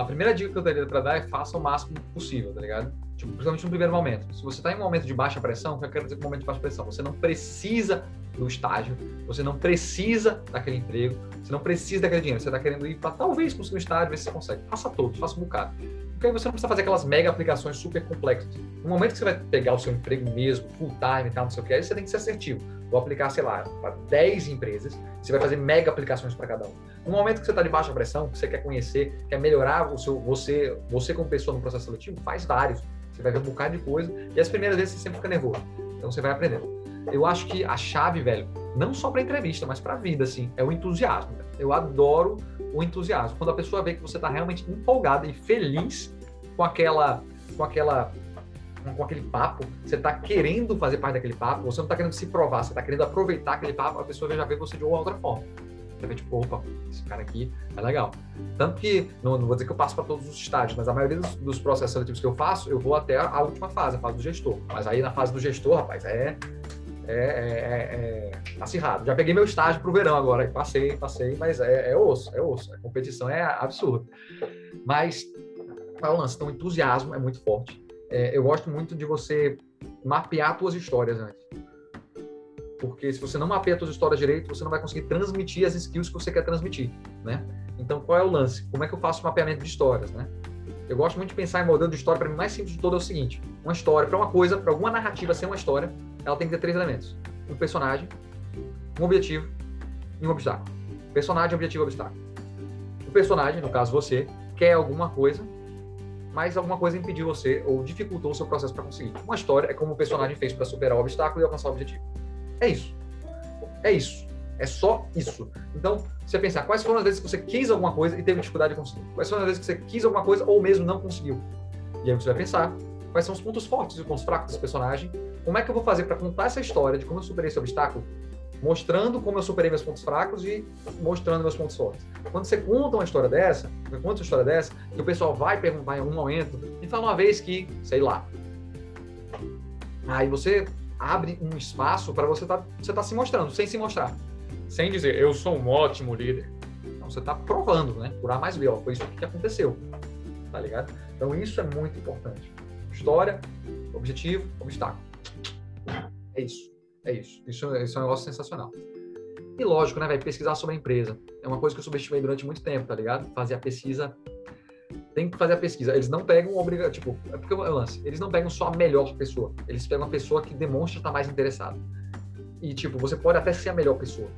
A primeira dica que eu teria para dar é faça o máximo possível, tá ligado? Tipo, principalmente no primeiro momento. Se você está em um momento de baixa pressão, o que eu quero dizer com momento de baixa pressão? Você não precisa do estágio, você não precisa daquele emprego, você não precisa daquele dinheiro. Você está querendo ir para talvez conseguir um estágio, ver se você consegue. Faça todos, faça um bocado. Porque aí você não precisa fazer aquelas mega aplicações super complexas. No momento que você vai pegar o seu emprego mesmo, full time e tal, não sei o que, aí você tem que ser assertivo. Vou aplicar, sei lá, para 10 empresas, você vai fazer mega aplicações para cada um. No momento que você está de baixa pressão, que você quer conhecer, quer melhorar o seu, você, você como pessoa no processo seletivo, faz vários. Você vai ver um bocado de coisa. E as primeiras vezes você sempre fica nervoso. Então você vai aprendendo. Eu acho que a chave, velho, não só para entrevista, mas para vida, assim, é o entusiasmo. Eu adoro o entusiasmo. Quando a pessoa vê que você está realmente empolgada e feliz com aquela, com aquela, com aquele papo, você está querendo fazer parte daquele papo, você não está querendo se provar, você está querendo aproveitar aquele papo, a pessoa já vê você de uma outra forma. Você vê, tipo, opa, esse cara aqui é legal. Tanto que, não, não vou dizer que eu passo para todos os estágios, mas a maioria dos, dos, processos seletivos que eu faço, eu vou até a, última fase, a fase do gestor. Mas aí na fase do gestor, rapaz, é, é, é, é, é acirrado. Já peguei meu estágio para o verão agora, passei, passei, mas é, é osso, é osso. A competição é absurda. Mas, é o lance? Então, o entusiasmo é muito forte. É, eu gosto muito de você mapear suas histórias antes. Porque se você não mapeia suas histórias direito, você não vai conseguir transmitir as skills que você quer transmitir, né? Então, qual é o lance? Como é que eu faço o mapeamento de histórias, né? Eu gosto muito de pensar em modelo de história, para mim, mais simples de todo é o seguinte: uma história, para uma coisa, para alguma narrativa ser uma história, ela tem que ter três elementos: um personagem, um objetivo e um obstáculo. Personagem, objetivo obstáculo. O personagem, no caso você, quer alguma coisa, mas alguma coisa impediu você ou dificultou o seu processo para conseguir. Uma história é como o personagem fez para superar o obstáculo e alcançar o objetivo. É isso. É isso. É só isso. Então, você pensar, quais foram as vezes que você quis alguma coisa e teve dificuldade de conseguir? Quais foram as vezes que você quis alguma coisa ou mesmo não conseguiu? E aí você vai pensar, quais são os pontos fortes e os pontos fracos desse personagem? Como é que eu vou fazer para contar essa história de como eu superei esse obstáculo? Mostrando como eu superei meus pontos fracos e mostrando meus pontos fortes. Quando você conta uma história dessa, conta uma história dessa, que o pessoal vai perguntar em algum momento, e fala uma vez que, sei lá. Aí você abre um espaço para você estar tá, você tá se mostrando, sem se mostrar. Sem dizer, eu sou um ótimo líder. Não, você está provando, né? Por A mais B, ó, foi isso que aconteceu. Tá ligado? Então isso é muito importante. História, objetivo, obstáculo. É isso. É isso. Isso, isso é um negócio sensacional. E lógico, né, vai pesquisar sobre a empresa. É uma coisa que eu subestimei durante muito tempo, tá ligado? Fazer a pesquisa tem que fazer a pesquisa. Eles não pegam obriga, tipo, é porque é lance. Eles não pegam só a melhor pessoa. Eles pegam a pessoa que demonstra estar mais interessado. E tipo, você pode até ser a melhor pessoa,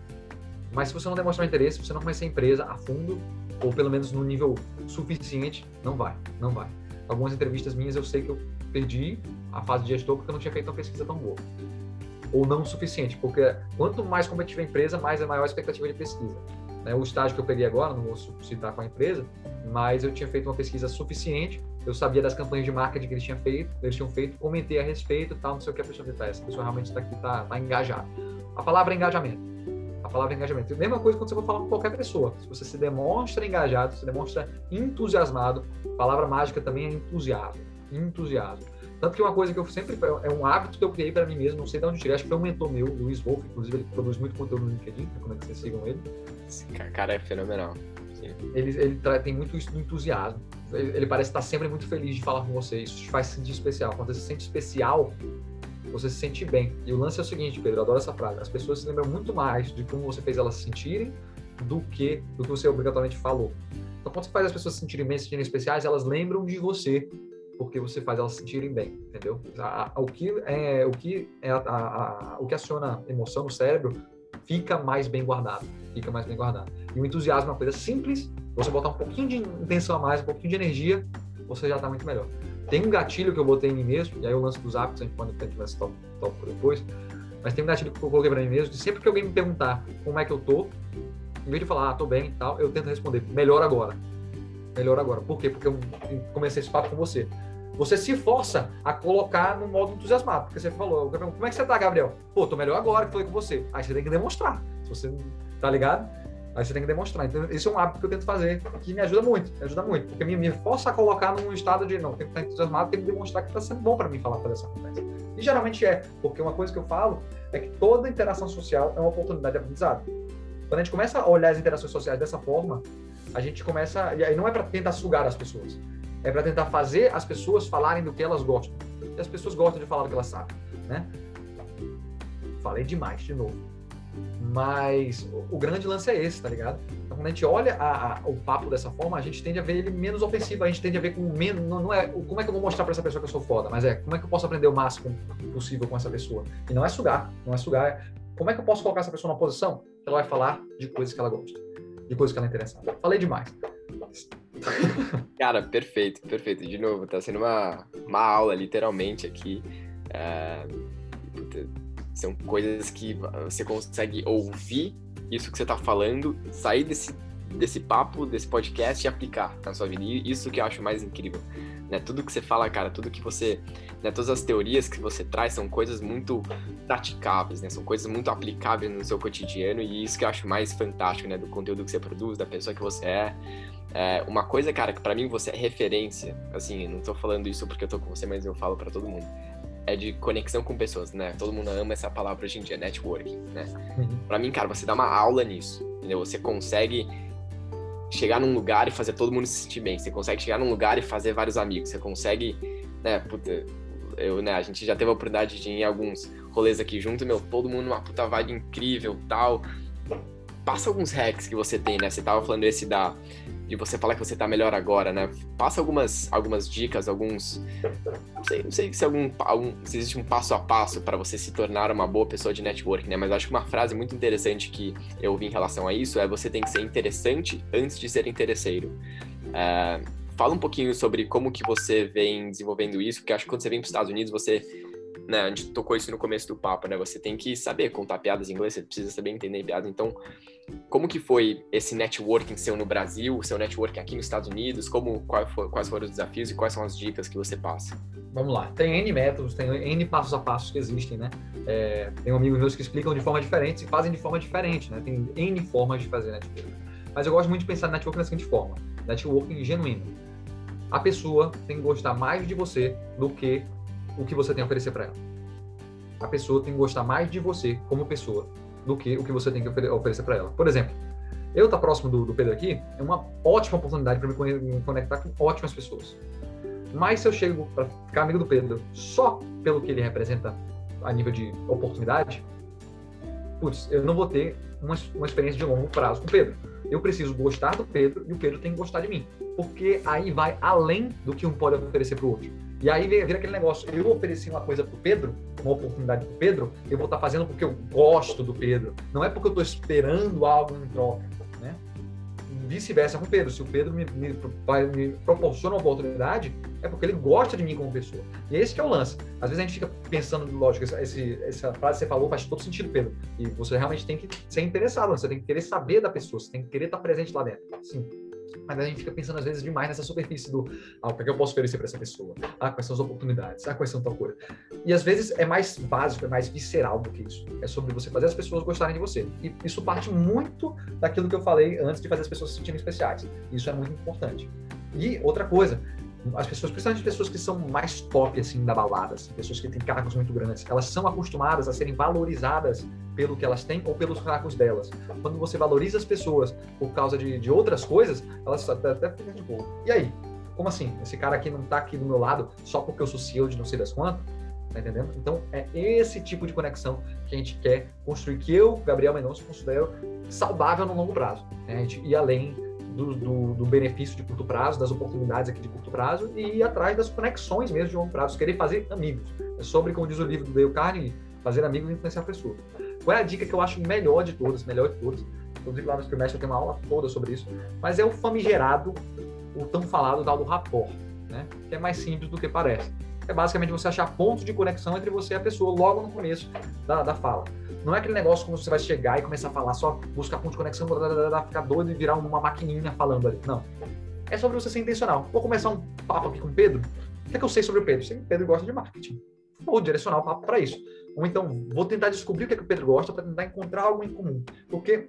mas se você não demonstrar interesse, se você não conhecer a empresa a fundo ou pelo menos no nível suficiente, não vai, não vai. Algumas entrevistas minhas eu sei que eu perdi a fase de gestor porque eu não tinha feito uma pesquisa tão boa ou não o suficiente, porque quanto mais competitiva a empresa, mais é maior a expectativa de pesquisa. Né? O estágio que eu peguei agora, não vou citar com a empresa, mas eu tinha feito uma pesquisa suficiente, eu sabia das campanhas de marketing que eles tinham feito, eles tinham feito, comentei a respeito, tal, não sei o que a pessoa fez, essa pessoa realmente está aqui, está tá engajada. A palavra é engajamento. A palavra é engajamento. A mesma coisa quando você for falar com qualquer pessoa. Se você se demonstra engajado, se demonstra entusiasmado, a palavra mágica também é entusiasmo. Entusiasmo. Tanto que uma coisa que eu sempre. É um hábito que eu criei para mim mesmo, não sei de onde tirei, acho que foi um mentor meu, Luiz Wolf, inclusive ele produz muito conteúdo no LinkedIn, recomendo que vocês sigam ele. Esse cara é fenomenal. Ele, ele tem muito isso do entusiasmo. Ele, ele, parece estar sempre muito feliz de falar com você. Isso te faz se sentir especial. Quando você se sente especial, você se sente bem. E o lance é o seguinte, Pedro, eu adoro essa frase. As pessoas se lembram muito mais de como você fez elas se sentirem do que do que você obrigatoriamente falou. Então, quando você faz as pessoas se sentirem bem, se sentirem especiais, elas lembram de você porque você faz elas se sentirem bem, entendeu? A, a, o que é o que é a, o que aciona emoção no cérebro fica mais bem guardado, fica mais bem guardado. E o entusiasmo é uma coisa simples, você botar um pouquinho de intenção a mais, um pouquinho de energia, você já está muito melhor. Tem um gatilho que eu botei em mim mesmo, e aí o lance dos hábitos, a gente pode tópico, tópico depois, mas tem um gatilho que eu coloquei para mim mesmo, de sempre que alguém me perguntar como é que eu tô, em vez de falar, ah, tô bem e tal, eu tento responder, melhor agora. Melhor agora. Por quê? Porque eu comecei esse papo com você. Você se força a colocar no modo entusiasmado, porque você falou, como é que você tá, Gabriel? Pô, tô melhor agora que falei com você. Aí você tem que demonstrar. Se você tá ligado? Aí você tem que demonstrar. Então, esse é um hábito que eu tento fazer, que me ajuda muito, me ajuda muito. Porque me, me força a colocar num estado de, não, tem que estar entusiasmado, tem que demonstrar que está sendo bom para mim falar fazer essa conversa. E geralmente é, porque uma coisa que eu falo é que toda interação social é uma oportunidade de aprendizado. Quando a gente começa a olhar as interações sociais dessa forma, a gente começa. E aí não é para tentar sugar as pessoas, é para tentar fazer as pessoas falarem do que elas gostam. E as pessoas gostam de falar do que elas sabem, né? Falei demais de novo. Mas o, grande lance é esse, tá ligado? Então, quando a gente olha a, a, o papo dessa forma, a gente tende a ver ele menos ofensivo, a gente tende a ver com menos. Não, não é como é que eu vou mostrar para essa pessoa que eu sou foda, mas é como é que eu posso aprender o máximo possível com essa pessoa. E não é sugar, não é sugar. É, como é que eu posso colocar essa pessoa numa posição que ela vai falar de coisas que ela gosta, de coisas que ela é interessada. Falei demais. Cara, perfeito, perfeito. De novo, tá sendo uma, uma aula, literalmente, aqui. É, são coisas que você consegue ouvir isso que você tá falando, sair desse, desse papo, desse podcast e aplicar na sua vida. E isso que eu acho mais incrível. Né? Tudo que você fala, cara, tudo que você. Né, todas as teorias que você traz são coisas muito praticáveis, né? São coisas muito aplicáveis no seu cotidiano e isso que eu acho mais fantástico, né? Do conteúdo que você produz, da pessoa que você é. é uma coisa, cara, que para mim você é referência, assim, não tô falando isso porque eu tô com você, mas eu falo para todo mundo. É de conexão com pessoas, né? Todo mundo ama essa palavra hoje em dia, networking, né? Uhum. Pra mim, cara, você dá uma aula nisso, entendeu? Você consegue chegar num lugar e fazer todo mundo se sentir bem. Você consegue chegar num lugar e fazer vários amigos. Você consegue, né, puta, eu, né, a gente já teve a oportunidade de ir em alguns rolês aqui junto, meu, todo mundo numa puta vibe incrível, tal. Passa alguns hacks que você tem, né? Você tava falando esse da de você falar que você tá melhor agora, né? Passa algumas, algumas dicas, alguns. Não sei, não sei se, algum, algum, se existe um passo a passo para você se tornar uma boa pessoa de networking, né? Mas acho que uma frase muito interessante que eu ouvi em relação a isso é você tem que ser interessante antes de ser interesseiro. É, fala um pouquinho sobre como que você vem desenvolvendo isso, porque acho que quando você vem para os Estados Unidos, você né, a gente tocou isso no começo do papo, né? Você tem que saber contar piadas em inglês, você precisa saber entender piadas. Então, como que foi esse networking seu no Brasil, seu networking aqui nos Estados Unidos? Como quais foram os desafios e quais são as dicas que você passa? Vamos lá. Tem N métodos, tem N passos a passos que existem, né? É, tem amigos meus que explicam de forma diferente e fazem de forma diferente, né? Tem N formas de fazer networking. Mas eu gosto muito de pensar networking da seguinte forma: networking genuíno. A pessoa tem que gostar mais de você do que o que você tem a oferecer para ela. A pessoa tem que gostar mais de você como pessoa do que o que você tem que oferecer para ela. Por exemplo, eu estar tá próximo do, do, Pedro aqui é uma ótima oportunidade para me conectar com ótimas pessoas. Mas se eu chego para ficar amigo do Pedro só pelo que ele representa a nível de oportunidade, putz, eu não vou ter uma, uma experiência de longo prazo com o Pedro. Eu preciso gostar do Pedro e o Pedro tem que gostar de mim. Porque aí vai além do que um pode oferecer para o outro. E aí vira aquele negócio, eu ofereci uma coisa pro Pedro, uma oportunidade pro Pedro, eu vou estar tá fazendo porque eu gosto do Pedro, não é porque eu estou esperando algo em troca, né? Vice-versa com o Pedro, se o Pedro me, me, me, proporciona uma oportunidade, é porque ele gosta de mim como pessoa. E esse que é o lance. Às vezes a gente fica pensando, lógico, esse, essa frase que você falou faz todo sentido, Pedro, e você realmente tem que ser interessado, você tem que querer saber da pessoa, você tem que querer estar presente lá dentro. Sim mas a gente fica pensando às vezes demais nessa superfície do ah, o que, é que eu posso oferecer para essa pessoa? Ah, quais são as oportunidades? Ah, quais são tal coisa? E às vezes é mais básico, é mais visceral do que isso. É sobre você fazer as pessoas gostarem de você. E isso parte muito daquilo que eu falei antes de fazer as pessoas se sentirem especiais. Isso é muito importante. E outra coisa, as pessoas, principalmente pessoas que são mais top assim da balada, assim, pessoas que têm cargos muito grandes, elas são acostumadas a serem valorizadas pelo que elas têm ou pelos cargos delas. Quando você valoriza as pessoas por causa de, de outras coisas, elas até, até ficam tipo, e aí? Como assim? Esse cara aqui não tá aqui do meu lado só porque eu sou CEO de não sei das quantas? Tá entendendo? Então, é esse tipo de conexão que a gente quer construir, que eu, Gabriel Mendonça, considero saudável no longo prazo. Né? A gente ir além do, do, do, benefício de curto prazo, das oportunidades aqui de curto prazo e ir atrás das conexões mesmo de longo prazo, querer fazer amigos. É sobre, como diz o livro do Dale Carnegie, fazer amigos e influenciar pessoas. Qual é a dica que eu acho melhor de todas, melhor de todas? Inclusive lá no trimestre eu tenho uma aula toda sobre isso, mas é o famigerado, o tão falado tal do rapport, né? que é mais simples do que parece. É basicamente você achar pontos de conexão entre você e a pessoa logo no começo da, da fala. Não é aquele negócio como você vai chegar e começar a falar só, buscar ponto de conexão, blá, blá, blá, ficar doido e virar uma maquininha falando ali. Não. É sobre você ser intencional. Vou começar um papo aqui com o Pedro. O que, é que eu sei sobre o Pedro? Sei que o Pedro gosta de marketing. Vou direcionar o papo para isso. Ou então, vou tentar descobrir o que, é que o Pedro gosta para tentar encontrar algo em comum. Porque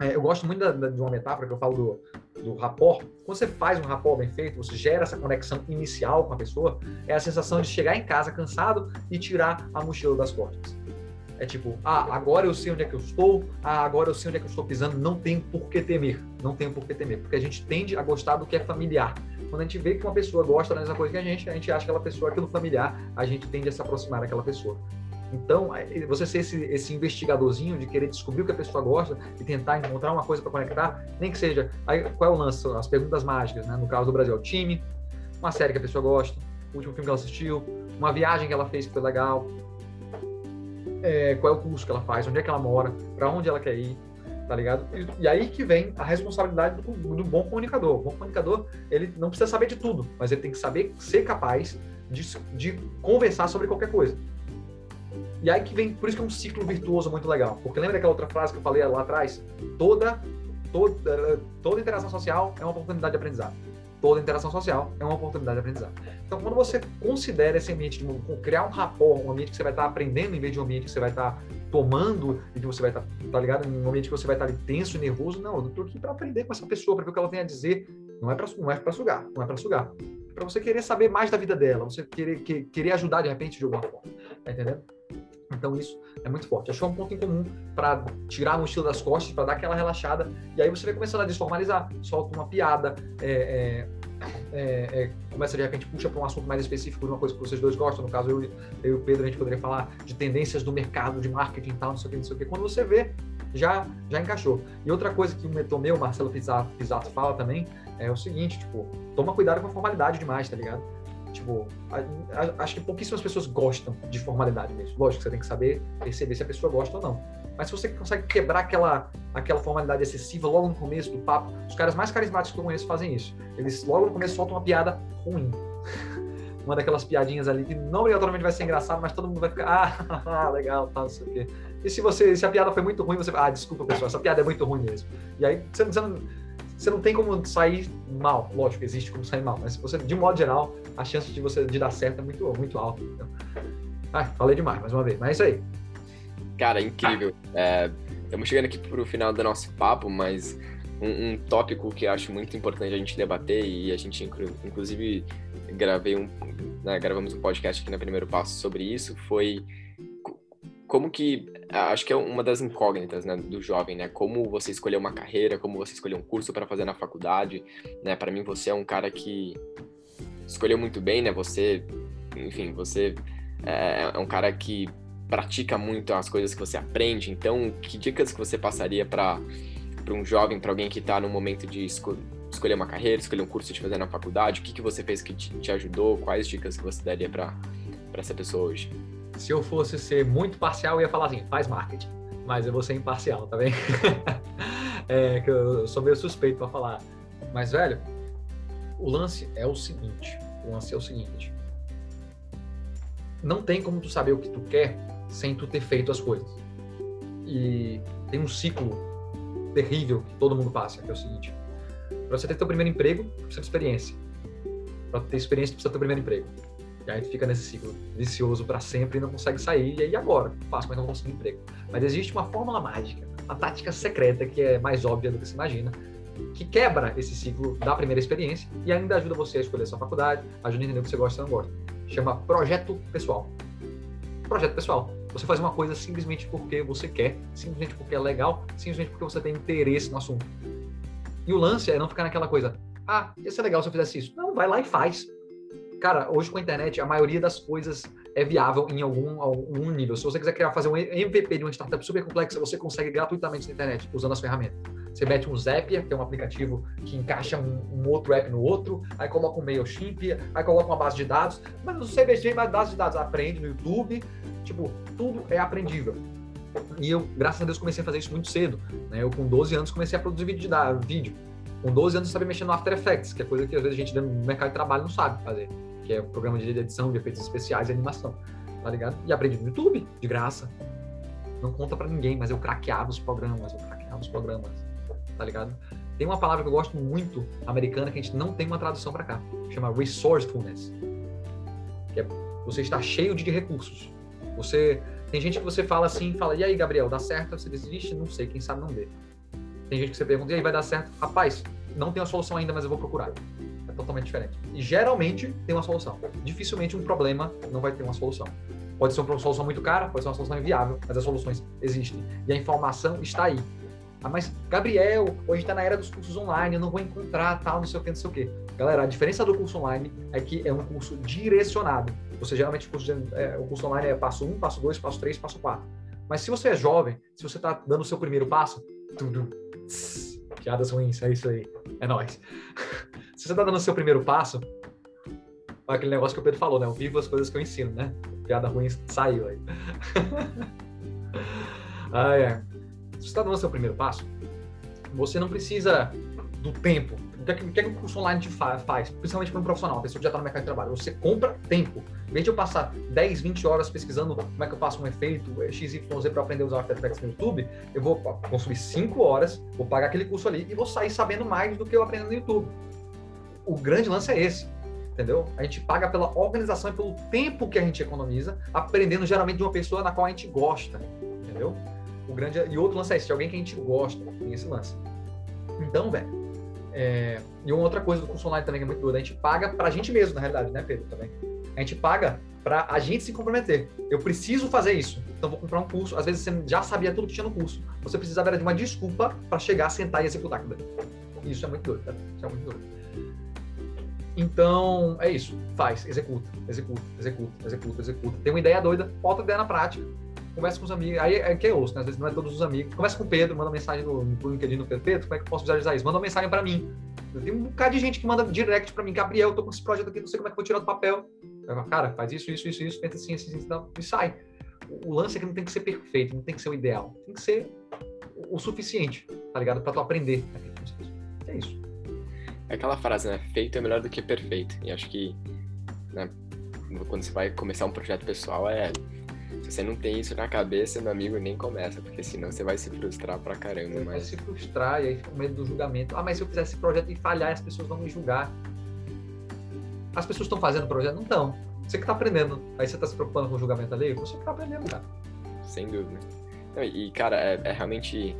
é, eu gosto muito da, da, de uma metáfora que eu falo do, do rapport. Quando você faz um rapport bem feito, você gera essa conexão inicial com a pessoa, é a sensação de chegar em casa cansado e tirar a mochila das costas. É tipo, ah, agora eu sei onde é que eu estou, ah, agora eu sei onde é que eu estou pisando, não tem por que temer, não tem por que temer, porque a gente tende a gostar do que é familiar. Quando a gente vê que uma pessoa gosta da mesma coisa que a gente, a gente acha que aquela pessoa aquilo familiar, a gente tende a se aproximar daquela pessoa. Então, é, você ser esse, esse, investigadorzinho de querer descobrir o que a pessoa gosta e tentar encontrar uma coisa para conectar, nem que seja. Aí, qual é o lance? As perguntas mágicas, né? No caso do Brasil, o time, uma série que a pessoa gosta, o último filme que ela assistiu, uma viagem que ela fez que foi legal, é, qual é o curso que ela faz, onde é que ela mora, para onde ela quer ir, tá ligado? E, e, aí que vem a responsabilidade do, do, bom comunicador. O bom comunicador, ele não precisa saber de tudo, mas ele tem que saber ser capaz de, de conversar sobre qualquer coisa. E aí que vem, por isso que é um ciclo virtuoso muito legal. Porque lembra daquela outra frase que eu falei lá atrás? Toda, toda, toda interação social é uma oportunidade de aprendizado. Toda interação social é uma oportunidade de aprendizado. Então, quando você considera esse ambiente de criar um rapport, um ambiente que você vai estar aprendendo em vez de um ambiente que você vai estar tomando e que você vai estar, tá ligado? Um ambiente que você vai estar tenso nervoso, não, eu tô aqui para aprender com essa pessoa, para ver o que ela tem a dizer. Não é para não é para sugar, não é para sugar. É para você querer saber mais da vida dela, você querer que, querer ajudar de repente de alguma forma. Tá entendendo? Então isso é muito forte. Achou um ponto em comum para tirar a mochila das costas, para dar aquela relaxada, e aí você vai começando a desformalizar, solta uma piada, é, é, é, é começa de repente, puxa para um assunto mais específico, uma coisa que vocês dois gostam, no caso eu, eu e o Pedro, a gente poderia falar de tendências do mercado, de marketing e tal, não sei o que, não sei o que. Quando você vê, já, já encaixou. E outra coisa que o mentor meu, Marcelo Pisato, Pisato fala também, é o seguinte, tipo, toma cuidado com a formalidade demais, tá ligado? Tipo, a, a, acho que pouquíssimas pessoas gostam de formalidade mesmo. Lógico você tem que saber perceber se a pessoa gosta ou não. Mas se você consegue quebrar aquela, aquela formalidade excessiva logo no começo do papo, os caras mais carismáticos que eu conheço fazem isso. Eles logo no começo soltam uma piada ruim. uma daquelas piadinhas ali que não obrigatoriamente vai ser engraçado, mas todo mundo vai ficar, ah, legal, tá, não sei o quê. E se você, se a piada foi muito ruim, você ah, desculpa, pessoal, essa piada é muito ruim mesmo. E aí você, você não você não tem como sair mal. Lógico, existe como sair mal, mas você, de modo geral, a chance de você de dar certo é muito, muito alta. Então, ah, falei demais, mais uma vez, mas é isso aí. Cara, incrível. É, estamos chegando aqui para o final do nosso papo, mas um, um, tópico que eu acho muito importante a gente debater e a gente inclusive gravei um, né, gravamos um podcast aqui no primeiro passo sobre isso foi como que acho que é uma das incógnitas né, do jovem, né? Como você escolher uma carreira, como você escolher um curso para fazer na faculdade, né? Para mim você é um cara que escolheu muito bem, né? Você, enfim, você é, é um cara que pratica muito as coisas que você aprende. Então, que dicas que você passaria para para um jovem, para alguém que está no momento de esco escolher uma carreira, escolher um curso de fazer na faculdade? O que que você fez que te, te ajudou? Quais dicas que você daria para essa pessoa hoje? se eu fosse ser muito parcial, eu ia falar assim, faz marketing. Mas eu vou ser imparcial, tá bem? é, que eu sou meio suspeito para falar. Mas, velho, o lance é o seguinte. O lance é o seguinte. Não tem como tu saber o que tu quer sem tu ter feito as coisas. E tem um ciclo terrível que todo mundo passa, que é o seguinte. Para você ter teu primeiro emprego, precisa de experiência. Para ter experiência, precisa ter teu primeiro emprego. E aí fica nesse ciclo vicioso para sempre e não consegue sair. E aí agora? Faço, mas não consigo emprego. Mas existe uma fórmula mágica, uma tática secreta que é mais óbvia do que se imagina, que quebra esse ciclo da primeira experiência e ainda ajuda você a escolher sua faculdade, ajuda a entender o que você gosta e não gosta. Chama projeto pessoal. Projeto pessoal. Você faz uma coisa simplesmente porque você quer, simplesmente porque é legal, simplesmente porque você tem interesse no assunto. E o lance é não ficar naquela coisa, ah, ia ser legal se eu fizesse isso. Não, vai lá e faz cara, hoje com a internet, a maioria das coisas é viável em algum, algum nível. Se você quiser criar, fazer um MVP de uma startup super complexa, você consegue gratuitamente na internet, usando as ferramentas. Você mete um Zapier, que é um aplicativo que encaixa um, um outro app no outro, aí coloca um MailChimp, aí coloca uma base de dados, mas você mexer em base de dados, aprende no YouTube, tipo, tudo é aprendível. E eu, graças a Deus, comecei a fazer isso muito cedo. Né? Eu, com 12 anos, comecei a produzir vídeo. De, vídeo. Com 12 anos, eu sabia mexer no After Effects, que é coisa que às vezes a gente no mercado de trabalho não sabe fazer que é o programa de edição de efeitos especiais e animação, tá ligado? E aprendi no YouTube, de graça. Não conta para ninguém, mas eu craqueava os programas, eu craqueava os programas, tá ligado? Tem uma palavra que eu gosto muito americana que a gente não tem uma tradução para cá, chama resourcefulness. Que é você está cheio de recursos. Você tem gente que você fala assim, fala: "E aí, Gabriel, dá certo?" Você diz: "Vixe, não sei, quem sabe não dê". Tem gente que você pergunta: "E aí, vai dar certo?" Rapaz, não tenho a solução ainda, mas eu vou procurar totalmente diferente. E geralmente tem uma solução. Dificilmente um problema não vai ter uma solução. Pode ser uma solução muito cara, pode ser uma solução inviável, mas as soluções existem. E a informação está aí. Ah, mas, Gabriel, hoje está na era dos cursos online, eu não vou encontrar tal, não sei o que, não sei o que. Galera, a diferença do curso online é que é um curso direcionado. Você geralmente, o curso, de, é, o curso online é passo 1, passo 2, passo 3, passo 4. Mas se você é jovem, se você está dando o seu primeiro passo, tudo, piadas ruins, é isso aí, é nóis. se você está dando o seu primeiro passo, aquele negócio que o Pedro falou, né? Eu vivo as coisas que eu ensino, né? Piada ruim saiu aí. ah, é. Você está dando seu primeiro passo, você não precisa do tempo. O que, é que, o é curso online te faz? Principalmente para um profissional, uma pessoa que já está no mercado de trabalho. Você compra tempo. Em vez de eu passar 10, 20 horas pesquisando como é que eu faço um efeito XYZ para aprender a usar After Effects no YouTube, eu vou consumir 5 horas, vou pagar aquele curso ali e vou sair sabendo mais do que eu aprendo no YouTube. O grande lance é esse entendeu? A gente paga pela organização e pelo tempo que a gente economiza, aprendendo geralmente de uma pessoa na qual a gente gosta, entendeu? O grande e outro lance é esse, de alguém que a gente gosta, tem esse lance. Então, velho, é... e uma outra coisa do curso online também que é muito doida, a gente paga pra gente mesmo, na realidade, né, Pedro, também. A gente paga para a gente se comprometer. Eu preciso fazer isso, então vou comprar um curso. Às vezes você já sabia tudo que tinha no curso. Você precisava de uma desculpa para chegar, sentar e executar. Isso é muito doido, tá? Isso é muito doido. Então, é isso. Faz, executa, executa, executa, executa, executa. Tem uma ideia doida, bota a ideia na prática. Conversa com os amigos. Aí é que eu ouço, né? Às vezes não é todos os amigos. Conversa com o Pedro, manda mensagem no, no LinkedIn no Pedro. Como é que eu posso visualizar isso? Manda uma mensagem para mim. Tem um bocado de gente que manda direct para mim. Gabriel, eu tô com esse projeto aqui, não sei como é que eu vou tirar do papel. Eu falo, cara, faz isso, isso, isso, isso, pensa assim, assim, assim, e sai. O lance é que não tem que ser perfeito, não tem que ser o ideal. Tem que ser o suficiente, tá ligado? Para tu aprender. É isso aquela frase, né? Feito é melhor do que perfeito. E acho que, né, quando você vai começar um projeto pessoal, é. Se você não tem isso na cabeça, meu amigo, nem começa, porque senão você vai se frustrar pra caramba. Você mas... vai se frustrar e aí fica com medo do julgamento. Ah, mas se eu fizer esse projeto e falhar, as pessoas vão me julgar. As pessoas estão fazendo o projeto? Não estão. Você que tá aprendendo. Aí você tá se preocupando com o julgamento ali? Você que tá aprendendo, cara. Sem dúvida. E, cara, é, é realmente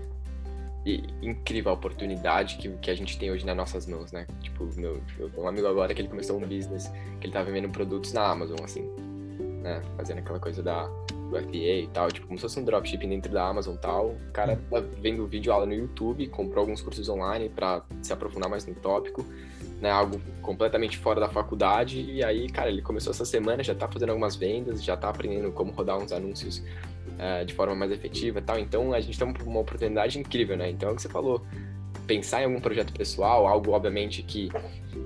incrível a oportunidade que, que a gente tem hoje nas nossas mãos, né? Tipo, meu, eu tenho um amigo agora que ele começou um business, que ele tá vendendo produtos na Amazon, assim, né? Fazendo aquela coisa da, do FBA e tal, tipo, como se fosse um dropshipping dentro da Amazon e tal. O cara tá vendo vídeo aula no YouTube, comprou alguns cursos online para se aprofundar mais no tópico, né? Algo completamente fora da faculdade. E aí, cara, ele começou essa semana, já tá fazendo algumas vendas, já tá aprendendo como rodar uns anúncios uh, de forma mais efetiva e tal. Então a gente tem uma oportunidade incrível, né? Então é o que você falou. Pensar em algum projeto pessoal, algo obviamente que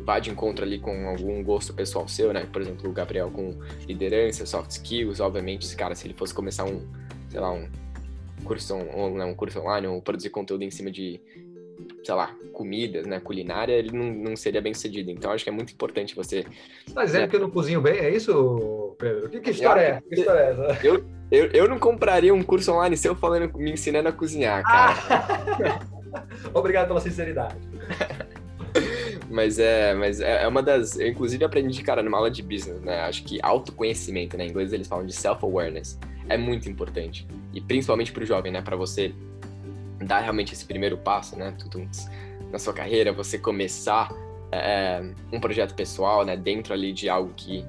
vá de encontro ali com algum gosto pessoal seu, né? Por exemplo, o Gabriel com liderança, soft skills, obviamente, esse cara, se ele fosse começar um, sei lá, um curso, um, um curso online, ou produzir conteúdo em cima de, sei lá, comidas, né, culinária, ele não, não seria bem sucedido. Então, acho que é muito importante você... Você tá dizendo né? que eu não cozinho bem? É isso, Pedro? Que, que história é? Que história é essa? Eu, eu, eu não compraria um curso online seu falando, me ensinando a cozinhar, cara. Ah. Obrigado pela sinceridade. mas é, mas é, é uma das. Eu, inclusive, aprendi, cara, numa aula de business, né? Acho que autoconhecimento, né? Em inglês eles falam de self-awareness. É muito importante. E principalmente para o jovem, né? Para você dar realmente esse primeiro passo, né? Na sua carreira, você começar é, um projeto pessoal, né? Dentro ali de algo que,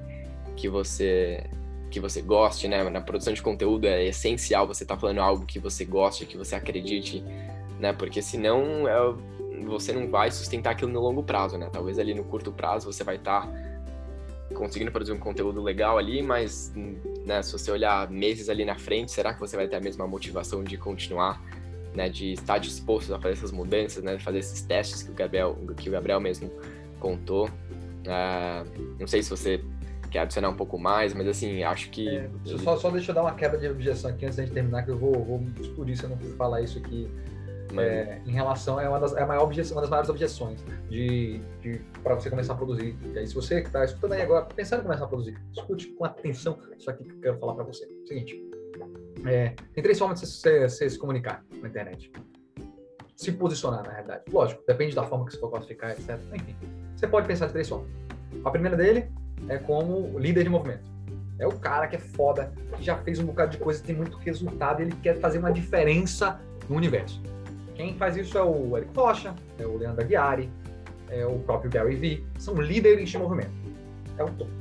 que você que você goste, né? Na produção de conteúdo é essencial você estar tá falando algo que você goste, que você acredite, né? Porque senão é, você não vai sustentar aquilo no longo prazo, né? Talvez ali no curto prazo você vai estar tá conseguindo produzir um conteúdo legal ali, mas né, se você olhar meses ali na frente, será que você vai ter a mesma motivação de continuar, né? De estar disposto a fazer essas mudanças, né? Fazer esses testes que o Gabriel, que o Gabriel mesmo contou. Uh, não sei se você quer adicionar um pouco mais, mas assim, acho que. É, só, só deixa eu dar uma quebra de objeção aqui antes da gente terminar, que eu vou, vou explodir se eu não falar isso aqui. É, em relação é uma das, é a maior objeção, uma das maiores objeções de, de para você começar a produzir. E aí, se você que está escutando aí agora, pensando em começar a produzir, escute com atenção isso aqui que eu quero falar para você. Seguinte, é, tem três formas de você, se comunicar na internet. Se posicionar, na realidade. Lógico, depende da forma que você for classificar, etc. Enfim, você pode pensar de três formas. A primeira dele é como líder de movimento. É o cara que é foda, que já fez um bocado de coisa, tem muito resultado, ele quer fazer uma diferença no universo. Quem faz isso é o Eric Rocha, é o Leandro Aguiari, é o próprio Gary Vee. São líderes de movimento. É o topo.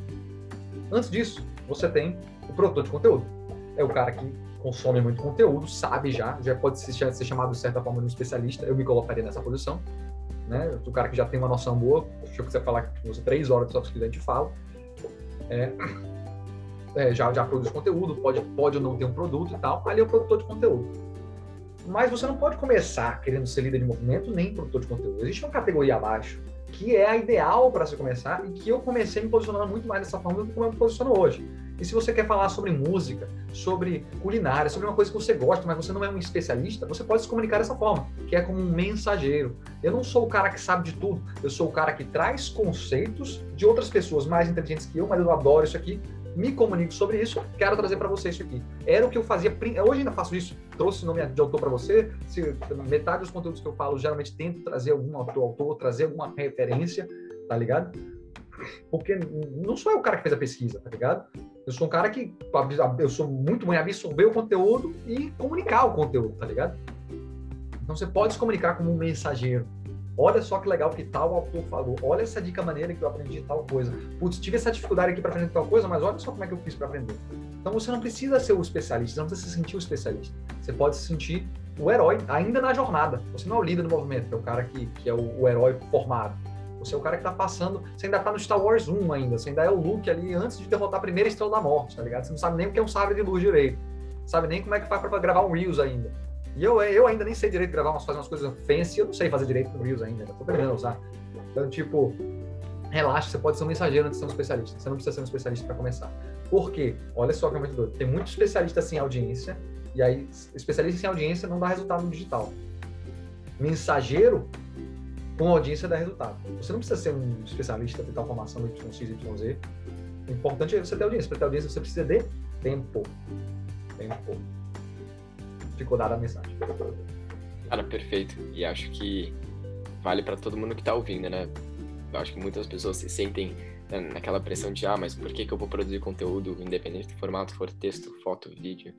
Antes disso, você tem O produtor de conteúdo é o cara que consome muito conteúdo, sabe já, já pode ser, chamado de certa forma de um especialista. Eu me colocaria nessa posição, né? O cara que já tem uma noção boa. Se eu quiser falar com você três horas de soft skills, a gente fala. É, é, já, já produz conteúdo, pode, pode ou não ter um produto e tal. Ali é o produtor de conteúdo. Mas você não pode começar querendo ser líder de movimento nem produtor de conteúdo. Existe uma categoria abaixo que é a ideal para se começar e que eu comecei me posicionando muito mais dessa forma do que como eu me posiciono hoje. E se você quer falar sobre música, sobre culinária, sobre uma coisa que você gosta, mas você não é um especialista, você pode se comunicar dessa forma, que é como um mensageiro. Eu não sou o cara que sabe de tudo, eu sou o cara que traz conceitos de outras pessoas mais inteligentes que eu, mas eu adoro isso aqui, me comunico sobre isso, quero trazer para você isso aqui. Era o que eu fazia, hoje ainda faço isso, trouxe nome de autor para você, se, metade dos conteúdos que eu falo, geralmente tento trazer algum autor, autor, trazer alguma referência, tá ligado? Porque não sou eu o cara que fez a pesquisa, tá ligado? Eu sou um cara que eu sou muito bom em absorver o conteúdo e comunicar o conteúdo, tá ligado? Então você pode se comunicar como um mensageiro. Olha só que legal que tal autor falou. Olha essa dica maneira que eu aprendi tal coisa. Putz, tive essa dificuldade aqui para aprender tal coisa, mas olha só como é que eu fiz para aprender. Então você não precisa ser o especialista, não precisa se sentir o especialista. Você pode se sentir o herói ainda na jornada. Você não é o líder do movimento, é o cara que, que é o, o herói formado. Você é o cara que tá passando. Você ainda tá no Star Wars 1 ainda. Você ainda é o Luke ali antes de derrotar a primeira estrela da morte, tá ligado? Você não sabe nem o que é um sabre de luz direito. Sabe nem como é que faz para gravar um Reels ainda. E eu, eu ainda nem sei direito gravar, umas, fazer umas coisas fancy, eu não sei fazer direito no Reels ainda, tô aprendendo a usar. Então, tipo, relaxa, você pode ser um mensageiro antes de ser um especialista. Você não precisa ser um especialista para começar. Por quê? Olha só que é muito doido. Tem muito especialista sem audiência, e aí, especialista sem audiência não dá resultado no digital. Mensageiro com audiência dá resultado. Você não precisa ser um especialista de tal formação YX, YZ. O importante é você ter audiência. Para ter audiência, você precisa de tempo. Tempo ficou dada a mensagem. Cara, perfeito. E acho que vale para todo mundo que está ouvindo, né? Eu acho que muitas pessoas se sentem né, naquela pressão de, ah, mas por que, que eu vou produzir conteúdo, independente do formato, for texto, foto, vídeo,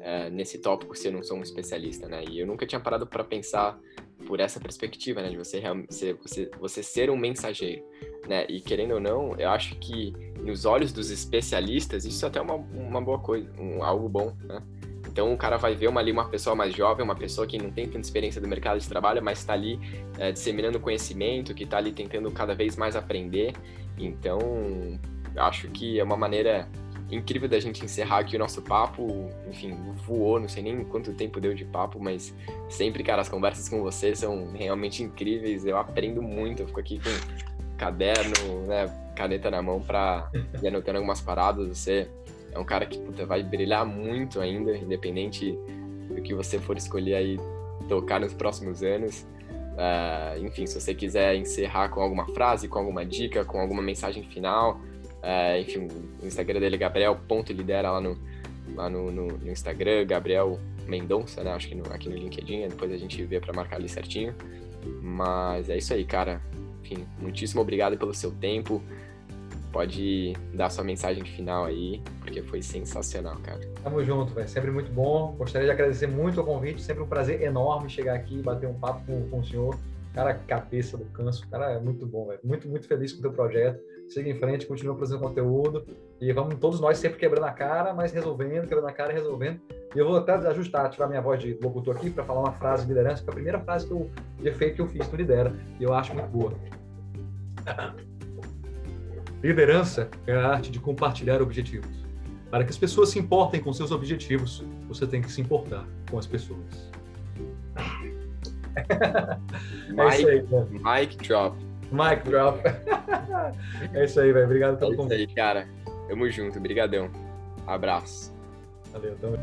é, nesse tópico se eu não sou um especialista, né? E eu nunca tinha parado para pensar por essa perspectiva, né? De você, você, você, ser um mensageiro, né? E querendo ou não, eu acho que nos olhos dos especialistas, isso é até uma, uma boa coisa, um, algo bom, né? Então o cara vai ver uma, ali uma pessoa mais jovem, uma pessoa que não tem tanta experiência do mercado de trabalho, mas está ali é, disseminando conhecimento, que está ali tentando cada vez mais aprender. Então acho que é uma maneira incrível da gente encerrar aqui o nosso papo. Enfim, voou, não sei nem quanto tempo deu de papo, mas sempre, cara, as conversas com você são realmente incríveis. Eu aprendo muito, eu fico aqui com caderno, né, caneta na mão para ir anotando algumas paradas. Você é um cara que puta, vai brilhar muito ainda, independente do que você for escolher aí tocar nos próximos anos. Uh, enfim, se você quiser encerrar com alguma frase, com alguma dica, com alguma mensagem final, uh, enfim, o Instagram dele é gabriel.lidera lá no, lá no, no, no, Instagram, Gabriel Mendonça, né? Acho que no, aqui no LinkedIn, depois a gente vê para marcar ali certinho. Mas é isso aí, cara. Enfim, muitíssimo obrigado pelo seu tempo pode dar sua mensagem final aí, porque foi sensacional, cara. Tamo junto, velho. Sempre muito bom. Gostaria de agradecer muito o convite. Sempre um prazer enorme chegar aqui e bater um papo com, com o senhor. Cara, cabeça do canso. Cara, é muito bom, velho. Muito, muito feliz com o teu projeto. Siga em frente, continua produzindo conteúdo. E vamos todos nós sempre quebrando a cara, mas resolvendo, quebrando a cara e resolvendo. E eu vou até ajustar, ativar minha voz de locutor aqui para falar uma frase de liderança, que é a primeira frase que eu, de efeito que eu fiz no Lidera. E eu acho muito boa. Liderança é a arte de compartilhar objetivos. Para que as pessoas se importem com seus objetivos, você tem que se importar com as pessoas. Mike, é isso aí, Mike drop. Mike drop. é isso aí, velho. Obrigado pelo convite. É isso aí, cara. Tamo junto. Obrigadão. Abraço. Valeu, tamo